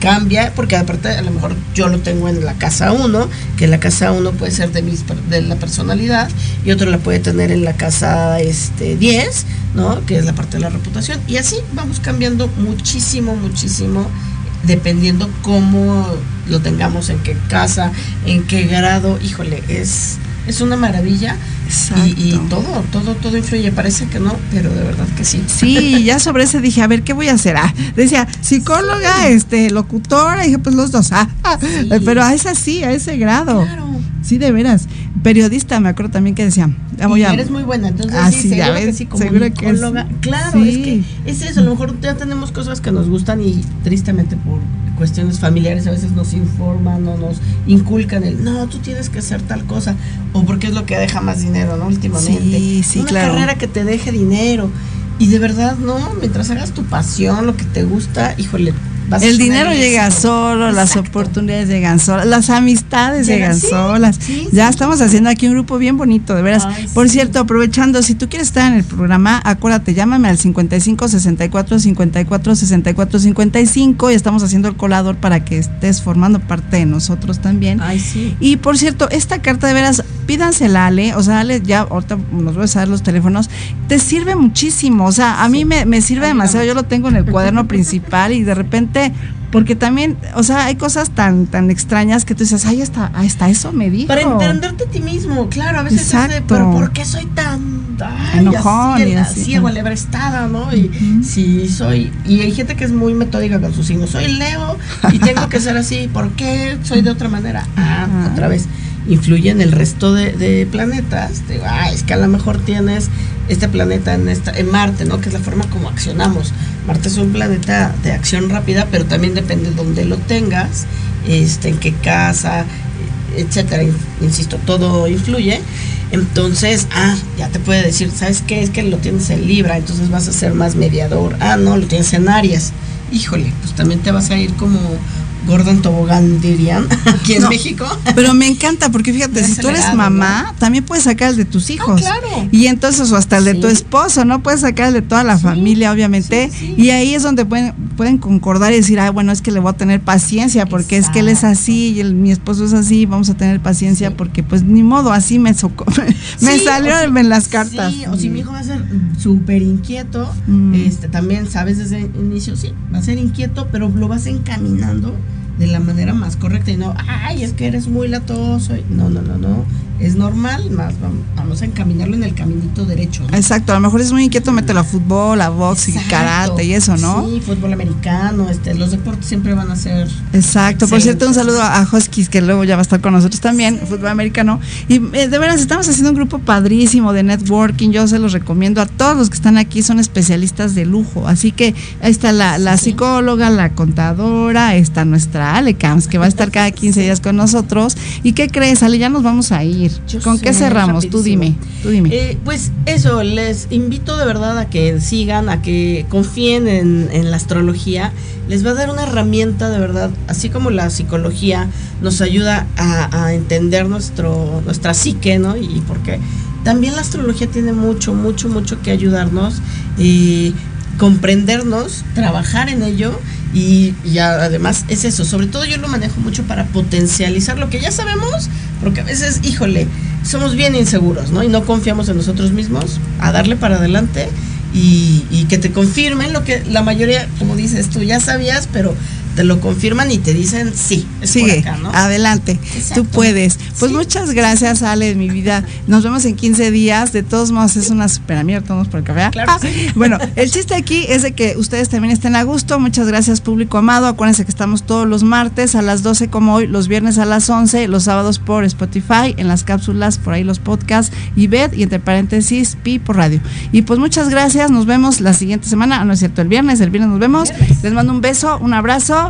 [SPEAKER 16] cambia porque aparte a lo mejor yo lo tengo en la casa 1 que la casa 1 puede ser de mis de la personalidad y otro la puede tener en la casa este 10 no que es la parte de la reputación y así vamos cambiando muchísimo muchísimo dependiendo cómo lo tengamos en qué casa en qué grado híjole es es una maravilla. Y, y todo todo todo influye. Parece que no pero de verdad que sí.
[SPEAKER 3] Sí, ya sobre ese dije, a ver, ¿qué voy a hacer? Ah, decía, psicóloga, este, locutora, y dije, pues los dos, ah, ah, pero a ese sí, a ese grado. Sí, de veras. Periodista, me acuerdo también que decía, ya voy
[SPEAKER 16] Y
[SPEAKER 3] a...
[SPEAKER 16] eres muy buena, entonces
[SPEAKER 3] Ah,
[SPEAKER 16] sí,
[SPEAKER 3] sí,
[SPEAKER 16] que
[SPEAKER 3] ves,
[SPEAKER 16] sí,
[SPEAKER 3] seguro que sí.
[SPEAKER 16] Claro, es que es eso, a lo mejor ya tenemos cosas que nos gustan y tristemente por cuestiones familiares a veces nos informan o nos inculcan el, no, tú tienes que hacer tal cosa, o porque es lo que deja más dinero, ¿no? Últimamente.
[SPEAKER 3] Sí, sí,
[SPEAKER 16] Una
[SPEAKER 3] claro.
[SPEAKER 16] carrera que te deje dinero. Y de verdad, no, mientras hagas tu pasión, lo que te gusta, híjole,
[SPEAKER 3] El dinero llega solo, las oportunidades llegan solas, las amistades
[SPEAKER 16] Llegan,
[SPEAKER 3] llegan
[SPEAKER 16] sí,
[SPEAKER 3] solas. ya estamos haciendo aquí un grupo bien bonito, de veras.
[SPEAKER 16] Ay,
[SPEAKER 3] Por cierto, aprovechando, si tú quieres estar en el programa, acuérdate, llámame al 55 64 54 64 55 y estamos haciendo el colador para que estés formando parte de nosotros también.
[SPEAKER 16] Ay, sí.
[SPEAKER 3] Y por cierto, esta carta de veras, pídansela a Ale, o sea, Ale ya ahorita nos voy a dar los teléfonos, te sirve muchísimo, o sea, a mí me, me sirve demasiado, yo lo tengo en el cuaderno principal y de repente, porque también, o sea, hay cosas tan tan extrañas que tú dices, ay, hasta, hasta eso me dijo.
[SPEAKER 16] Para entenderte a ti mismo, claro, a veces es de,
[SPEAKER 3] Exacto.
[SPEAKER 16] pero ¿por qué soy tan ay,
[SPEAKER 3] Enojón
[SPEAKER 16] así,
[SPEAKER 3] y así.
[SPEAKER 16] así alebrestada, ¿no? Y si soy, y hay gente que es muy metódica con sus signos, soy Leo y tengo que ser así, ¿por qué soy de otra manera? Ah, otra vez, influye en el resto de, de planetas, digo, ah, es que a lo mejor tienes este planeta en esta, en Marte, ¿no? Que es la forma como accionamos. Marte es un planeta de acción rápida, pero también depende de dónde lo tengas, este, en qué casa, etcétera, in- insisto, todo influye. Entonces, ah, ya te puede decir, ¿sabes qué? Es que lo tienes en Libra, entonces vas a ser más mediador. Ah, no, lo tienes en Aries. Híjole, pues también te vas a ir como Gordon Tobogán, dirían, aquí en
[SPEAKER 3] No,
[SPEAKER 16] México.
[SPEAKER 3] Pero me encanta porque fíjate, si tú eres mamá, también puedes sacar el de tus hijos.
[SPEAKER 16] claro.
[SPEAKER 3] Y entonces, o hasta el de tu esposo, ¿no? Puedes sacar el de toda la familia, obviamente. Y ahí es donde pueden, pueden concordar y decir, ah, bueno, es que le voy a tener paciencia porque es que él es así y el- mi esposo es así, vamos a tener paciencia porque pues ni modo, así me, soco- me
[SPEAKER 16] Sí, si-
[SPEAKER 3] en las cartas.
[SPEAKER 16] Sí, o si mi hijo va a ser súper inquieto,
[SPEAKER 3] Mm.
[SPEAKER 16] este también sabes desde el inicio, sí, va a ser inquieto, pero lo vas encaminando de la manera más correcta y no, ay, es que eres muy latoso. y- No, no, no, no. Es normal, más vam- vamos a encaminarlo en el caminito derecho. ¿no?
[SPEAKER 3] Exacto, a lo mejor es muy inquieto, mételo a fútbol, a box y karate y eso, ¿no?
[SPEAKER 16] Sí, fútbol americano, este, los deportes siempre van a ser.
[SPEAKER 3] Exacto, por cierto, un saludo a Huskies, que luego ya va a estar con nosotros también, fútbol americano. Y eh, de veras, estamos haciendo un grupo padrísimo de networking, yo se los recomiendo a todos los que están aquí, son especialistas de lujo. Así que ahí está la, la psicóloga, la contadora, está nuestra Ale Camps, que va a estar cada 15 días con nosotros. ¿Y qué crees, Ale? Ya nos vamos a ir.
[SPEAKER 16] Yo
[SPEAKER 3] ¿Con qué cerramos? Tú dime, tú dime.
[SPEAKER 16] Eh, pues eso, les invito de verdad a que sigan, a que confíen en, en la astrología. Les va a dar una herramienta de verdad, así como la psicología nos ayuda a, a entender nuestro, nuestra psique, ¿no? Y, por qué. También la astrología tiene mucho, mucho, mucho que ayudarnos. Y comprendernos, trabajar en ello y, y además es eso, sobre todo yo lo manejo mucho para potencializar lo que ya sabemos, porque a veces, híjole, somos bien inseguros, ¿no? Y no confiamos en nosotros mismos, a darle para adelante y, y que te confirmen lo que la mayoría, como dices tú, ya sabías, pero te lo confirman y te dicen sí,
[SPEAKER 3] Sigue,
[SPEAKER 16] acá, ¿no?
[SPEAKER 3] adelante,
[SPEAKER 16] Exacto.
[SPEAKER 3] tú puedes. Pues muchas gracias, Ale, mi vida. Nos vemos en 15 días. De todos modos, es una super amiga, todos por el café.
[SPEAKER 16] Claro
[SPEAKER 3] Ah, Bueno, el chiste aquí es de que ustedes también estén a gusto. Muchas gracias, público amado. Acuérdense que estamos todos los martes a las 12 como hoy, los viernes a las 11, los sábados por Spotify, en las cápsulas, por ahí los podcasts, y BED, y entre paréntesis, Pi por radio. Y pues muchas gracias, nos vemos la siguiente semana. Ah, no es cierto, el viernes, el viernes nos vemos. Les mando un beso, un abrazo